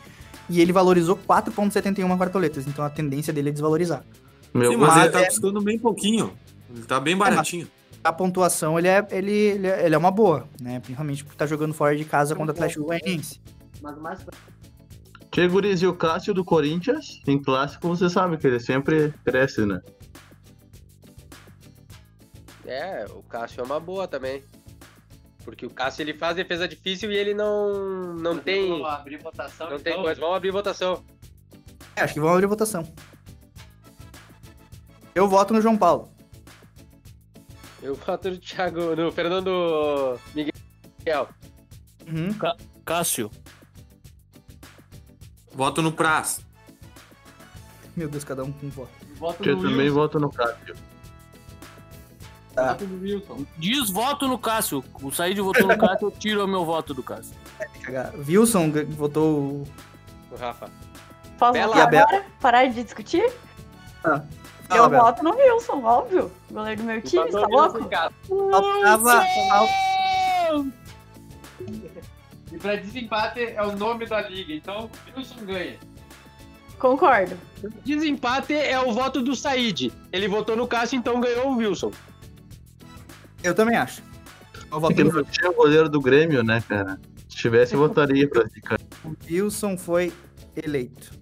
E: e ele valorizou 4,71 cartoletas. Então a tendência dele é desvalorizar.
O: Sim, mas ele tá
E: é-
O: custando bem pouquinho. Ele tá bem baratinho.
E: a pontuação ele é, ele, ele, é, ele é uma boa, né? Principalmente por estar jogando fora de casa contra o Atlético Goianiense.
H: Mas mais
P: Que e o Cássio do Corinthians, em clássico, você sabe que ele sempre cresce, né?
L: É, o Cássio é uma boa também. Porque o Cássio ele faz defesa difícil e ele não, não tem.
H: Vamos abrir votação.
L: Não tem
H: então.
L: coisa. Vamos abrir votação.
E: É, acho que vão abrir votação. Eu voto no João Paulo.
L: Eu voto no Thiago. No Fernando Miguel.
E: Uhum.
F: Cássio.
O: Voto no Praz.
E: Meu Deus, cada um com um voto.
H: Voto
P: Eu
H: no
P: também
H: Wilson.
P: voto no Cássio.
E: Tá.
H: Voto no Wilson.
F: Diz voto no Cássio. O Said votou no Cássio, eu tiro o meu voto do Cássio.
E: Cagar. Wilson votou o.
L: Rafa.
K: Posso
L: Bela.
K: votar
E: E Bela?
K: agora? Parar de discutir?
E: Ah,
K: Eu
E: Bela.
K: voto no Wilson, óbvio. Goleiro do meu time, tá louco?
E: Faltava. fal-
H: E pra desempate é o nome da liga, então Wilson ganha.
K: Concordo.
L: Desempate é o voto do Said. Ele votou no Cássio, então ganhou o Wilson.
E: Eu também acho. Eu voto
P: Porque
E: no
P: não tinha o goleiro do Grêmio, né, cara? Se tivesse, eu votaria pra esse cara.
E: Wilson foi eleito.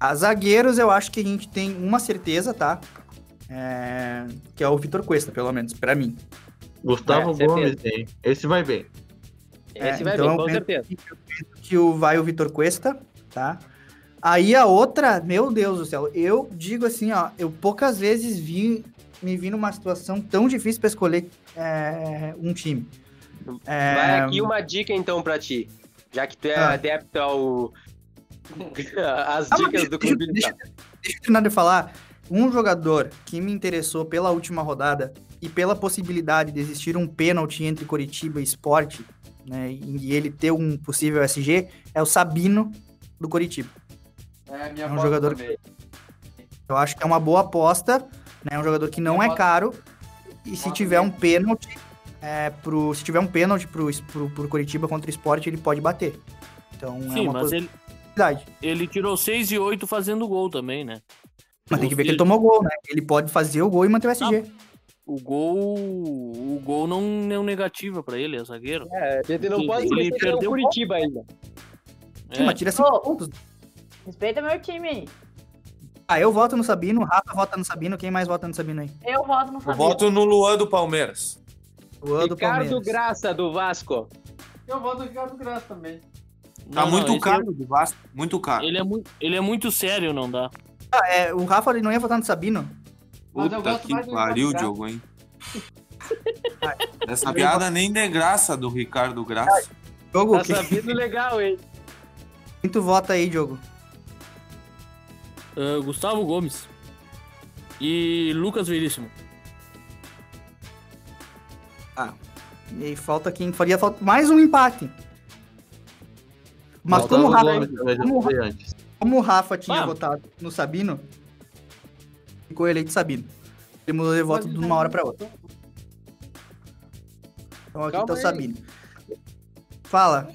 E: A zagueiros, eu acho que a gente tem uma certeza, tá? É, Que é o Vitor Cuesta, pelo menos, pra mim.
P: Gustavo
E: É.
P: Gomes, hein? Esse vai bem.
L: Esse
E: É,
L: vai
E: então
L: bem,
E: eu
L: com certeza.
E: que o vai o Vitor Cuesta, tá? Aí a outra, meu Deus do céu, eu digo assim, ó, eu poucas vezes vi me vi numa situação tão difícil pra escolher é, um time. É,
L: Vai aqui uma dica então pra ti. Já que tu é
E: Ah.
L: adepto ao. As
E: Ah,
L: dicas do
E: deixa-
L: Clube
E: deixa,
L: Vital.
E: deixa eu terminar de falar. Um jogador que me interessou pela última rodada e pela possibilidade de existir um pênalti entre Coritiba e Sport, né, e ele ter um possível SG, é o Sabino do Coritiba.
H: É, minha
E: É um jogador
H: também.
E: Eu acho que é uma boa aposta, né? É um jogador que não é caro. E se tiver um pênalti, é, pro, se tiver um pênalti pro, pro, pro Coritiba contra o Sport, ele pode bater. Então é
F: Sim,
E: uma
F: mas ele,
E: possibilidade.
F: ele tirou 6 e 8 fazendo gol também, né?
E: Mas tem que ver que ele tomou gol, né? Ele pode fazer o gol e manter o SG.
F: O gol. O gol não é um negativa pra ele, é zagueiro.
L: É, ele não pode
F: ele
L: é o
F: perdeu
L: Curitiba ainda.
E: Sim, mas tira cinco pontos.
K: Respeita meu time aí.
E: Ah, eu voto no Sabino, o Rafa vota no Sabino, quem mais vota no Sabino aí?
K: Eu voto no
O: Eu
K: Fabinho.
O: voto no Luan do Palmeiras.
E: Luan do
L: Ricardo
E: Palmeiras.
L: Graça do Vasco.
H: Eu voto no Ricardo Graça também.
O: Tá
F: Não,
O: muito
F: não,
O: caro
F: é-
O: do Vasco, muito caro.
F: Ele é, muito, ele é muito sério, não dá.
E: Ah, é, o Rafa ele não ia votar no Sabino.
H: Mas eu
O: Puta que pariu, Diogo, hein? Essa piada nem de graça do Ricardo Graça.
E: Jogo,
L: Tá
E: quem,
L: sabendo legal, hein?
E: quem tu vota aí, Diogo?
F: Ah, Gustavo Gomes. E Lucas Veríssimo.
E: Ah, e aí falta quem faria falta mais um empate. Mas como o Rafa,
P: já
E: como, como o Rafa tinha
F: Ah.
E: votado no Sabino, ficou eleito Sabino. Ele mudou de voto de uma hora pra outra. Então aqui
L: Calma
E: tá o
L: aí.
E: Sabino. Fala.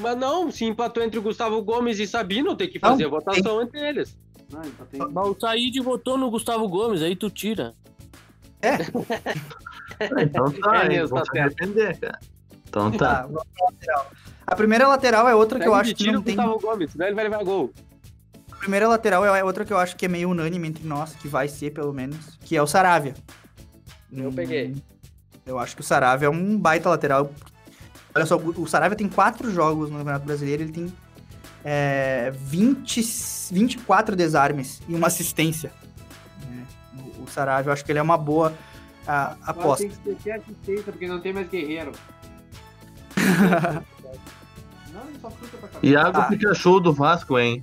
L: Mas não, se empatou entre o Gustavo Gomes e Sabino, tem que fazer
E: Não,
L: a votação entre eles.
H: Não, tem...
F: Mas o Said votou no Gustavo Gomes, aí tu tira.
E: É,
P: Ah, então tá,
L: É mesmo, tá
P: cara. Então
E: tá.
P: tá.
E: A primeira lateral é outra que eu acho que não
L: o
E: tem.
L: Gustavo Gomes, senão ele vai levar gol.
E: A primeira lateral é outra que eu acho que é meio unânime entre nós, que vai ser pelo menos, que é o Saravia.
L: Eu
E: Hum,
L: peguei.
E: Eu acho que o Saravia é um baita lateral. Olha só, o Saravia tem quatro jogos no Campeonato Brasileiro, ele tem é, 20, 24 desarmes e uma assistência. né? O, o Saravia, eu acho que ele é uma boa
H: Agora
E: aposta.
H: tem que esquecer a assistência, porque não tem mais guerreiro. não, ele só fruta pra.
P: Iago
E: Ah.
P: Pikachu do Vasco, hein?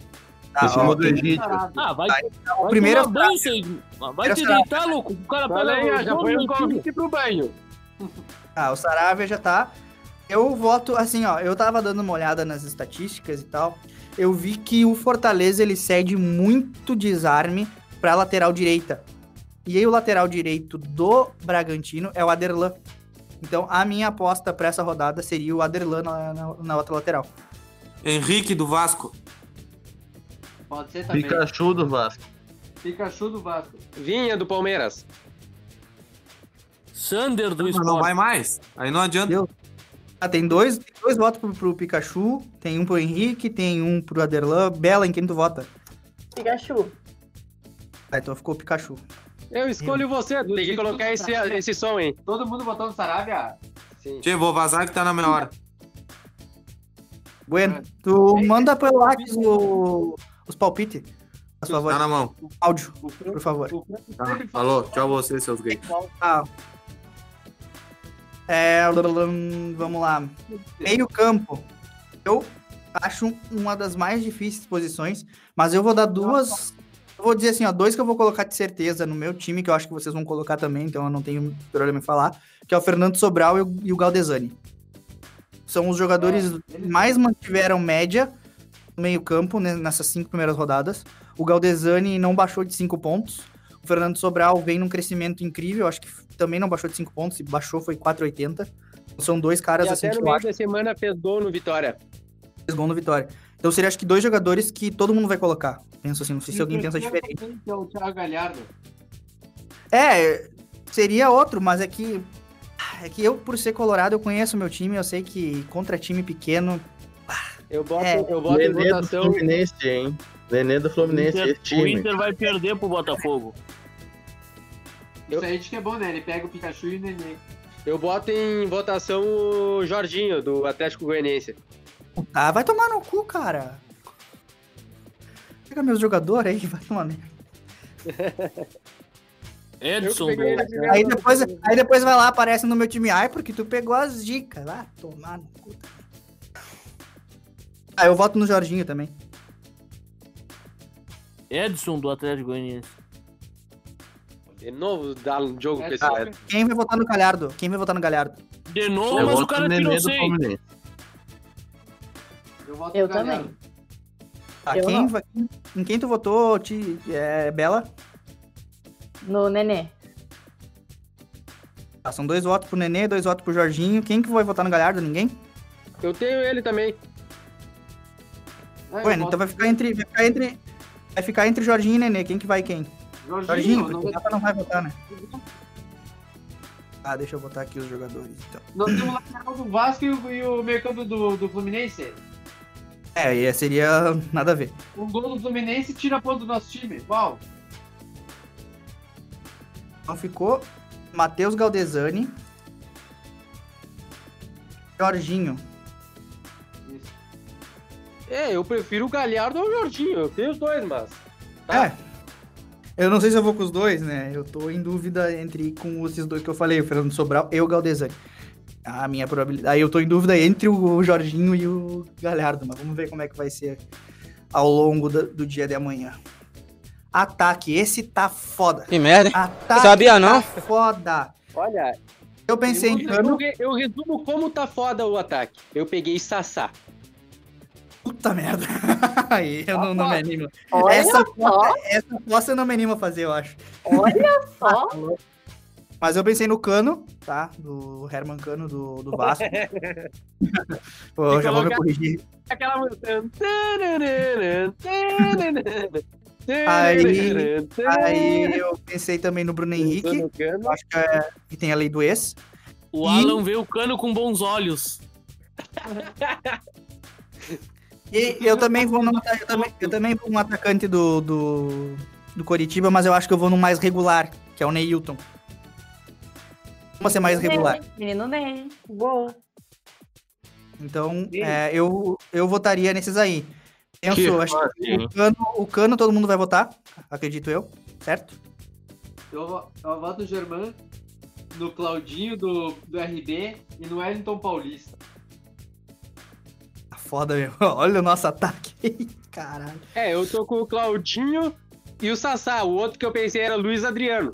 E: Tá,
P: cima
E: ó,
P: Egito.
F: Ah, vai,
E: Tá,
F: vai
E: o primeiro é
F: tomar banho. Vai te
E: é
F: deitar, louco. O cara
L: Olha aí, já foi um convite pro banho.
E: Ah, o Saravia já tá. Eu voto, assim, ó, eu tava dando uma olhada nas estatísticas e tal. Eu vi que o Fortaleza ele cede muito desarme pra lateral direita. E aí o lateral direito do Bragantino é o Aderlan. Então a minha aposta pra essa rodada seria o Aderlan na, na, na outra lateral.
O: Henrique do Vasco.
H: Pode ser também.
P: Pikachu do Vasco.
H: Pikachu do Vasco.
L: Vinha do Palmeiras.
F: Sander do
O: Mas
F: Sport.
O: não vai mais. Aí não adianta.
E: Deu. Ah, tem dois, tem dois votos pro, pro Pikachu, tem um pro Henrique, tem um pro Aderlan. Bela, em quem tu vota?
K: Pikachu.
E: Ah, então ficou o Pikachu.
L: Eu escolho você, tem que colocar esse, esse som, hein?
H: Todo mundo botou no Saravia?
L: Sim.
O: Tchê, vou vazar que tá na minha hora.
E: Bueno, tu manda pelo WhatsApp o- os palpites, por favor.
O: Tá na mão.
E: Áudio, por favor.
O: Tá. Falou. Tchau você, seus gays.
E: Ah. É, vamos lá. Meio campo. Eu acho uma das mais difíceis posições, mas eu vou dar duas. Eu vou dizer assim, ó, dois que eu vou colocar de certeza no meu time, que eu acho que vocês vão colocar também, então eu não tenho problema em falar, que é o Fernando Sobral e o, e o Galdesani. São os jogadores que mais mantiveram média no meio campo né, nessas cinco primeiras rodadas. O Galdesani não baixou de cinco pontos. O Fernando Sobral vem num crescimento incrível, acho que também não baixou de 5 pontos, se baixou foi 4,80. São dois caras
L: e
E: assim
L: até no meio
E: acho
L: da semana fez gol no Vitória.
E: fez gol no Vitória. Então seria acho que dois jogadores que todo mundo vai colocar. Penso assim, não sei se alguém pensa diferente.
H: Que é o Thiago Galhardo.
E: É, seria outro, mas é que. É que eu, por ser colorado, eu conheço o meu time, eu sei que contra time pequeno.
L: Eu boto,
E: É.
L: eu boto em
P: Nenê do
L: votação.
P: Fluminense, hein? Nenê do Fluminense,
F: Inter-
P: esse time.
F: O Inter vai perder pro Botafogo.
H: Isso aí de que é bom, né? Ele pega o Pikachu e o Nenê.
L: Eu boto em votação o Jorginho, do Atlético Goianiense.
E: Ah, vai tomar no cu, cara. Pega meus jogadores aí, vai tomar merda.
F: Edson, do-.
E: Aí depois, aí depois vai lá, aparece no meu time. Ai, porque tu pegou as dicas. Vai tomar no cu. Ah, eu voto no Jorginho também.
F: Edson do Atlético Goianiense.
L: De novo, dá um jogo com esse lado.
E: quem vai votar no Galhardo? Quem vai votar no Galhardo?
F: De novo,
P: Eu
F: mas o
P: voto
F: cara
P: no
F: tirou
P: Nenê do
F: seis.
P: Fluminense.
H: Eu voto
K: Eu
H: no Galhardo.
K: também.
E: Ah,
K: Eu
E: quem,
K: não.
E: vai- em quem tu votou, Ti, é, Bela?
K: No Nenê.
E: Ah, são dois votos pro Nenê, dois votos pro Jorginho. Quem que vai votar no Galhardo? Ninguém?
L: Eu tenho ele também.
E: Ué,
H: voto
E: então vai ficar entre. Vai ficar entre. Vai ficar entre Jorginho e Nenê. Quem que vai quem?
H: Jorginho,
E: Jorginho,
H: não
E: o Rafa não vai votar, né? Ah, deixa eu botar aqui os jogadores, então.
H: Nós temos o lateral do Vasco e o, e o meio campo do, do Fluminense.
E: É, seria nada a ver.
H: Um gol do Fluminense tira a ponta do nosso time. Uau.
E: Então ficou Matheus Galdesani. Jorginho.
L: É, eu prefiro o Galhardo ou o Jorginho. Eu tenho os dois, mas.
E: É. Eu não sei se eu vou com os dois, né? Eu tô em dúvida entre com esses dois que eu falei, o Fernando Sobral e o Galdesani. A minha probabilidade. Aí eu tô em dúvida entre o Jorginho e o Galhardo, mas vamos ver como é que vai ser ao longo da- do dia de amanhã. Ataque, esse tá foda.
A: Que merda, hein?
E: Ataque
A: Sabia não?
E: Tá foda.
L: Olha,
E: Eu pensei em
L: eu,
E: Cano.
L: eu, eu resumo como tá foda o ataque. Eu peguei Sassá.
E: Puta merda. Aí eu não, não me animo.
K: Olha
E: essa,
K: só.
E: essa aposta eu não me animo a fazer, eu acho.
K: Olha só.
E: Mas eu pensei no Cano, tá? Do Herman Cano do, do Vasco. Pô, já vou me corrigir.
L: Aquela música.
E: Aí, aí eu pensei também no Bruno Henrique. Acho que, é, que tem a lei do ex.
F: O
E: E-
F: Alan vê o cano com bons olhos.
E: E eu também vou no, eu também, eu também vou no atacante do, do, do Coritiba, mas eu acho que eu vou no mais regular, que é o Neilton. Vamos ser mais regular.
K: Menino Ney. Boa.
E: Então, é, eu, eu votaria nesses aí. Penso,
P: Que
E: acho que o cano, o cano todo mundo vai votar, acredito eu, certo?
H: Eu, eu voto no Germán, no Claudinho do, do RB e no Wellington Paulista.
E: Foda mesmo. Olha o nosso ataque. Caralho.
L: É, eu tô com o Claudinho e o Sassá. O outro que eu pensei era Luiz Adriano.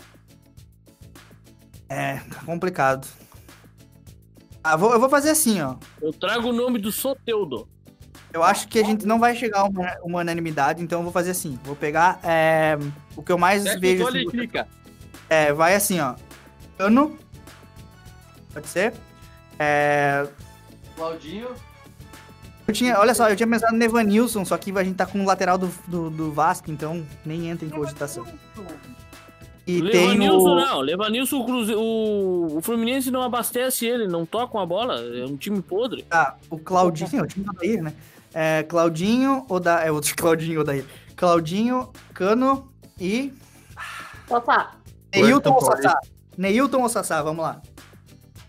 E: É, tá complicado. Ah, vou, eu vou fazer assim, ó.
F: Eu trago o nome do Soteudo.
E: Eu acho que a gente não vai chegar a uma, uma unanimidade, então eu vou fazer assim. Vou pegar é, o que eu mais vejo.
L: olho
E: assim,
L: e clica.
E: É, vai assim, ó. Cano. Pode ser? É,
H: Claudinho,
E: eu tinha, olha só, eu tinha pensado no Evanilson, só que a gente tá com o lateral do, do, do Vasco, então nem entra em cogitação. E tem
F: Levanilson
E: o...
F: não, Levanilson, o, Cruze... o... o Fluminense não abastece ele, não toca a bola, é um time podre.
E: Tá, o Claudinho, sim, o time do Odair, né? É, Claudinho, Oda... é outro Claudinho, Odair. Claudinho, Cano e...
K: Sassá.
E: Neilton ou. Sassá? Neilton ou Sassá, vamos lá.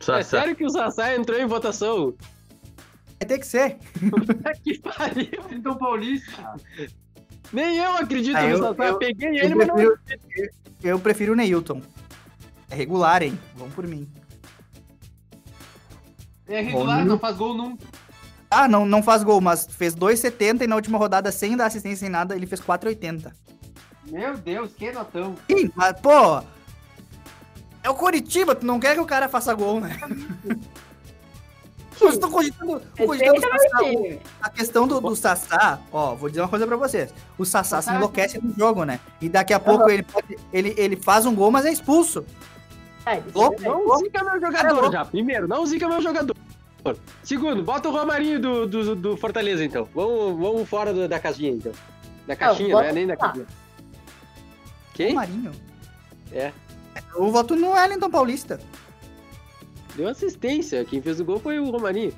L: É sério que o Sassá entrou em votação?
E: Vai ter que ser.
L: que pariu.
H: Wellington Paulista.
L: Nem eu acredito
E: Ah, eu-
L: Sassá.
E: eu-
L: Eu peguei
E: Eu
L: ele, mas não.
E: prefiro, eu prefiro o Neilton. É regular, hein? Vamos por mim.
H: É regular,
E: Bom,
H: não faz gol nunca.
E: Ah, não, não faz gol, mas fez 2,70 e na última rodada, sem dar assistência sem nada, ele fez 4,80.
H: Meu Deus, que notão.
E: Ih, mas, pô... É o Coritiba, tu não quer que o cara faça gol, né? Vocês estão cogitando, cogitando o
K: Respeita
E: Sassá.
K: meu time.
E: A questão do, do Sassá, ó, vou dizer uma coisa pra vocês. O Sassá se enlouquece no jogo, né? E daqui a pouco ele, pode- ele, ele faz um gol, mas é expulso.
L: Não zica meu jogador já. Primeiro, não zica meu jogador. Segundo, bota o Romarinho do, do, do Fortaleza, então. Vamos, vamos fora do- da caixinha, então. Da caixinha, não,
E: bota
L: é nem da caixinha. Quem?
E: Marinho.
L: É.
E: Eu voto no Wellington Paulista.
L: Deu assistência. Quem fez o gol foi o Romarinho.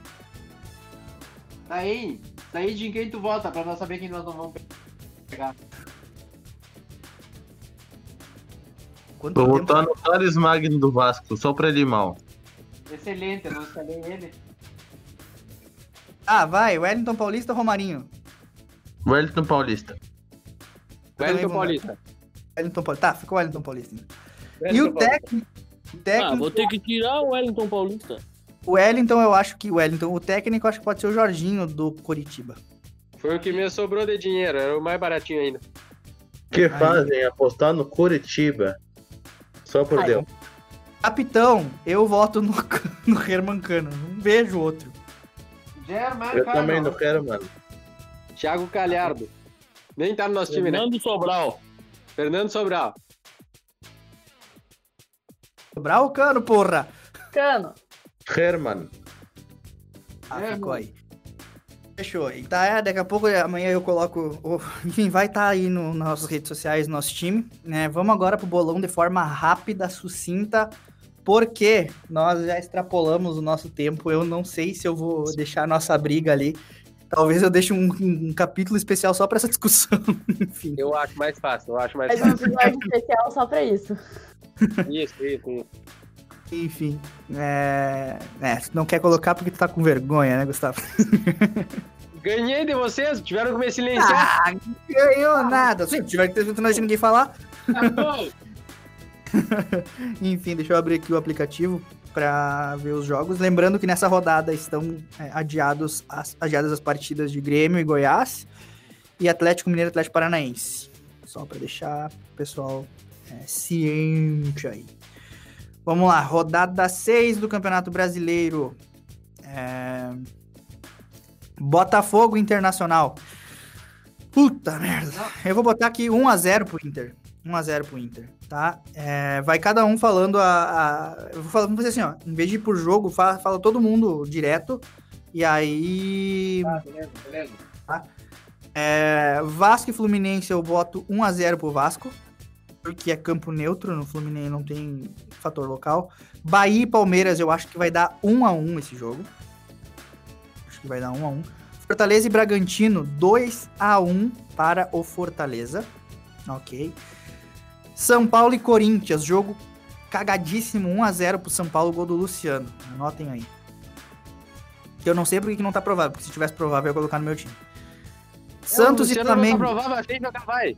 H: Tá aí. Tá aí de quem tu vota, pra nós saber quem nós não vamos pegar.
P: Vou votar no Thales Magno do Vasco, só pra ele ir mal.
H: Excelente, eu não escalei ele.
E: Ah, vai. Wellington Paulista ou Romarinho?
P: Wellington Paulista.
L: Wellington Paulista.
E: Wellington Paulista. Tá, ficou Wellington Paulista. E
F: Wellington
E: o técnico. Técnico
F: Ah, vou ter que tirar o Wellington Paulista.
E: O Wellington, eu acho que o Wellington. O técnico, eu acho que pode ser o Jorginho do Coritiba.
L: Foi o que me sobrou de dinheiro, era o mais baratinho ainda.
P: que fazem apostar no Curitiba? Só por
E: Ai,
P: Deus.
E: Capitão, eu voto no, no Herman Cano. Não vejo outro.
H: German
P: Eu também não quero, mano.
L: Thiago Calhardo. Nem tá no nosso time, né?
F: Fernando Sobral.
L: Fernando Sobral.
E: Sobrar o Cano, porra!
K: Cano.
P: Herman.
E: Ah, ficou aí. Fechou. E tá, é, daqui a pouco, amanhã eu coloco. o- Enfim, vai estar aí no, nas nossas redes sociais, no nosso time. Né? Vamos agora pro bolão de forma rápida, sucinta, porque nós já extrapolamos o nosso tempo. Eu não sei se eu vou deixar a nossa briga ali. Talvez eu deixe um, um capítulo especial só pra essa discussão. Enfim.
L: Eu acho mais fácil, eu acho mais
K: um
L: fácil.
K: episódio especial só pra isso.
L: Isso, isso, isso.
E: Enfim. É... é, não quer colocar porque tu tá com vergonha, né, Gustavo?
L: Ganhei de vocês, tiveram que me silenciar.
E: Ah, ganhou nada. Se tiver que ter deixa ninguém falar. Enfim, deixa eu abrir aqui o aplicativo para ver os jogos. Lembrando que nessa rodada estão é, adiados as, adiadas as partidas de Grêmio e Goiás e Atlético Mineiro e Atlético Paranaense. Só para deixar o pessoal é, ciente aí. Vamos lá, rodada 6 do Campeonato Brasileiro. É, Botafogo Internacional. Puta merda. Eu vou botar aqui 1x0 pro Inter. 1x0 pro Inter, tá? É, vai cada um falando a. a- eu vou falar, vamos fazer assim, ó. Em vez de ir por jogo, fala, fala todo mundo direto. E aí.
H: Tá, beleza, beleza.
E: É, Vasco e Fluminense eu boto 1x0 pro Vasco. Porque é campo neutro, no Fluminense não tem fator local. Bahia e Palmeiras eu acho que vai dar 1x1 esse jogo. Acho que vai dar 1x1. Fortaleza e Bragantino, 2x1 para o Fortaleza. Ok. São Paulo e Corinthians, jogo cagadíssimo, 1x0 pro São Paulo, gol do Luciano. Anotem aí. Que eu não sei porque que não tá provável, porque se tivesse provável eu ia colocar no meu time. Santos e Flamengo.
L: Não tá provável, achei que jogar vai.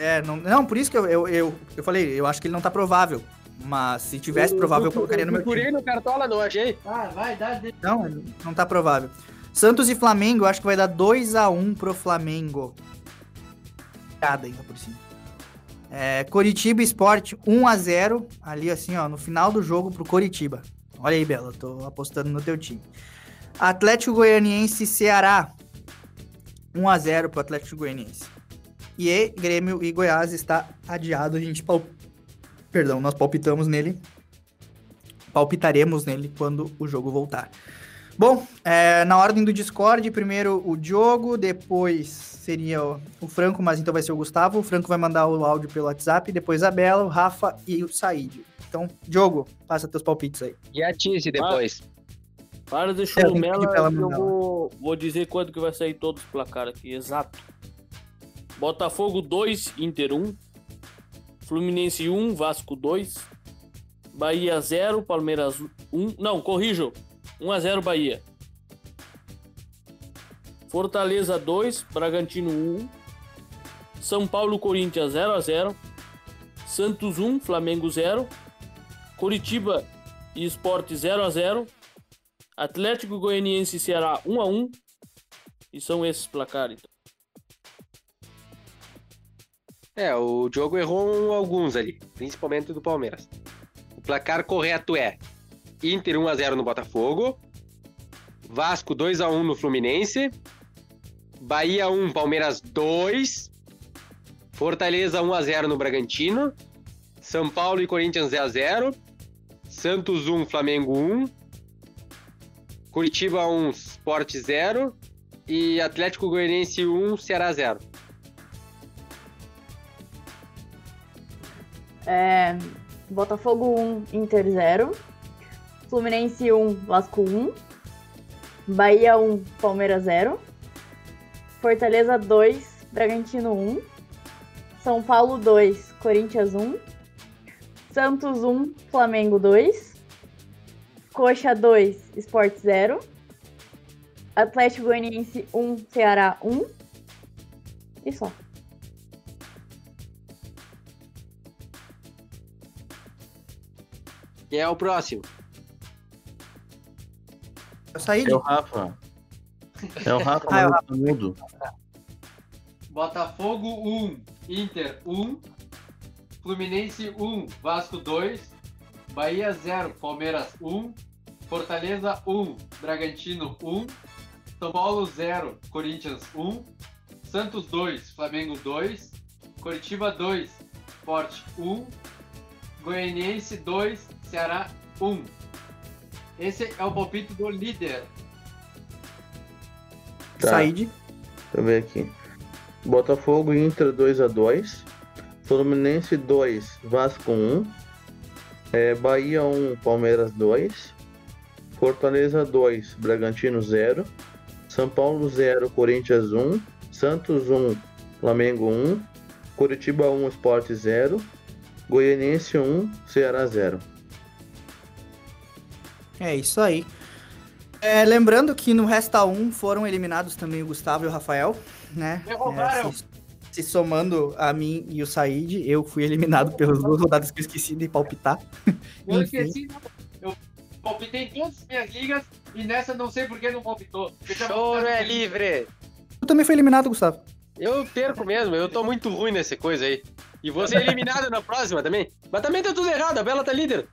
E: É, não, não, por isso que eu, eu, eu, eu falei, eu acho que ele não tá provável. Mas se tivesse provável, eu colocaria no meu time.
L: Procurei no Cartola, não achei.
H: Ah, vai, dá.
E: Não, não tá provável. Santos e Flamengo, eu acho que vai dar 2x1 pro Flamengo. Cada ainda por cima. É, Coritiba Esporte 1x0, ali assim, ó, no final do jogo pro Coritiba. Olha aí, Bela, eu tô apostando no teu time. Atlético Goianiense e Ceará 1x0 pro Atlético Goianiense. E Grêmio e Goiás está adiado, a gente pal... Perdão, nós palpitamos nele. Palpitaremos nele quando o jogo voltar. Bom, é, na ordem do Discord, primeiro o Diogo, depois seria o, o Franco, mas então vai ser o Gustavo. O Franco vai mandar o áudio pelo WhatsApp, depois a Bela, o Rafa e o Said. Então, Diogo, passa teus palpites aí.
L: E a Tice depois.
F: Para de
E: É, eu
F: churumela, eu
E: mandar.
F: vou, vou dizer quanto que vai sair todos os placares aqui, exato. Botafogo 2, Inter 1. Fluminense 1, Vasco 2. Bahia 0, Palmeiras 1. Não, corrijo. 1 a 0 Bahia. Fortaleza 2, Bragantino 1. São Paulo Corinthians 0 a 0. Santos 1, Flamengo 0. Curitiba e Sport 0 a 0. Atlético Goianiense e Ceará 1 a 1. E são esses placares.
L: É, o Diogo errou alguns ali, principalmente do Palmeiras. O placar correto é Inter 1x0 no Botafogo, Vasco 2x1 no Fluminense, Bahia 1, Palmeiras 2, Fortaleza 1x0 no Bragantino, São Paulo e Corinthians 0x0. Santos 1, Flamengo 1. Curitiba 1, Sport 0. E Atlético Goianiense 1, Ceará 0.
K: É, Botafogo 1, Inter 0. Fluminense 1, Vasco 1. Bahia 1, Palmeiras 0. Fortaleza 2, Bragantino 1. São Paulo 2, Corinthians 1. Santos 1, Flamengo 2. Coxa 2, Sport 0. Atlético Goianiense 1, Ceará 1. E só.
L: Quem é o próximo?
E: Eu saí
P: É o Rafa. É o Rafa,
E: Ah, é o
P: tá mudo.
H: Botafogo 1, Inter 1, Fluminense 1, Vasco 2, Bahia 0, Palmeiras 1, Fortaleza 1, Bragantino 1, São Paulo 0, Corinthians 1, Santos 2, Flamengo 2, Curitiba 2, Sport 1, Goianiense 2, Ceará 1. Esse é o palpite do líder.
P: Tá.
E: Saíde.
P: Deixa eu ver aqui. Botafogo Inter 2x2. Fluminense 2, Vasco 1. É, Bahia 1, Palmeiras 2. Fortaleza 2, Bragantino 0. São Paulo 0, Corinthians 1. Santos 1, Flamengo 1. Curitiba 1, Sport 0. Goianiense 1, Ceará 0.
E: É isso aí. É, lembrando que no Resta 1 foram eliminados também o Gustavo e o Rafael, né?
H: Me roubaram.
E: É, se, se somando a mim e o Said, eu fui eliminado pelas duas rodadas que eu esqueci de palpitar.
H: Eu esqueci, eu palpitei em todas as minhas ligas e nessa não sei por que não palpitou.
L: Choro é livre.
E: Tu também foi eliminado, Gustavo.
L: Eu perco mesmo, eu tô muito ruim nessa coisa aí. E vou ser eliminado na próxima também. Mas também tá tudo errado, a Bela tá líder.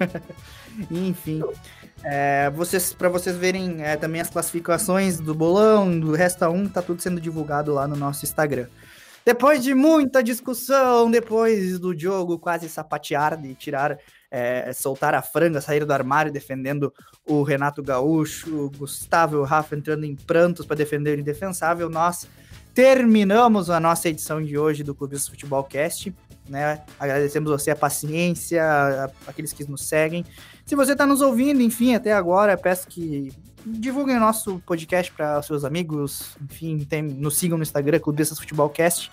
E: Enfim. É, vocês, para vocês verem é, também as classificações do bolão, do Resta 1, tá tudo sendo divulgado lá no nosso Instagram. Depois de muita discussão, depois do jogo quase sapatear de tirar, é, soltar a franga, sair do armário defendendo o Renato Gaúcho, o Gustavo e o Rafa entrando em prantos para defender o indefensável, nós terminamos a nossa edição de hoje do Clubistas Futebol Cast. Né? Agradecemos você a paciência, a- aqueles que nos seguem. Se você está nos ouvindo, enfim, até agora, peço que divulguem o nosso podcast para seus amigos, enfim, tem- nos sigam no Instagram, Clubistas Futebol Cast.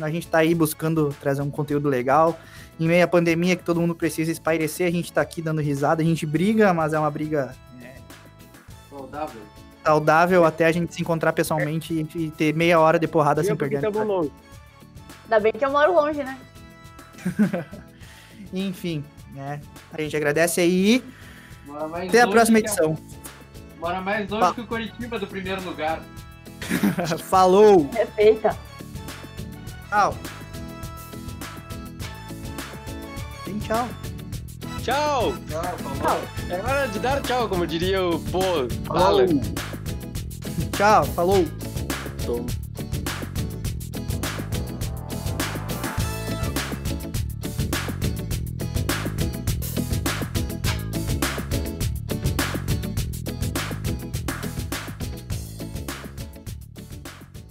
E: A gente está aí buscando trazer um conteúdo legal. Em meio à pandemia que todo mundo precisa espairecer, a gente está aqui dando risada, a gente briga, mas é uma briga
H: Saudável.
E: saudável até a gente se encontrar pessoalmente e- e ter meia hora de porrada sem perder.
K: Ainda bem que eu moro longe, né?
E: Enfim, né? A gente agradece aí. Até a próxima
H: a-
E: edição.
H: Mora mais longe que o Coritiba do primeiro lugar.
E: Falou!
K: Respeita.
E: Tchau. Tem tchau.
L: Tchau!
H: Tchau,
L: É hora de dar tchau, como diria o Pô.
E: Falou. Tchau, falou.
L: Tom.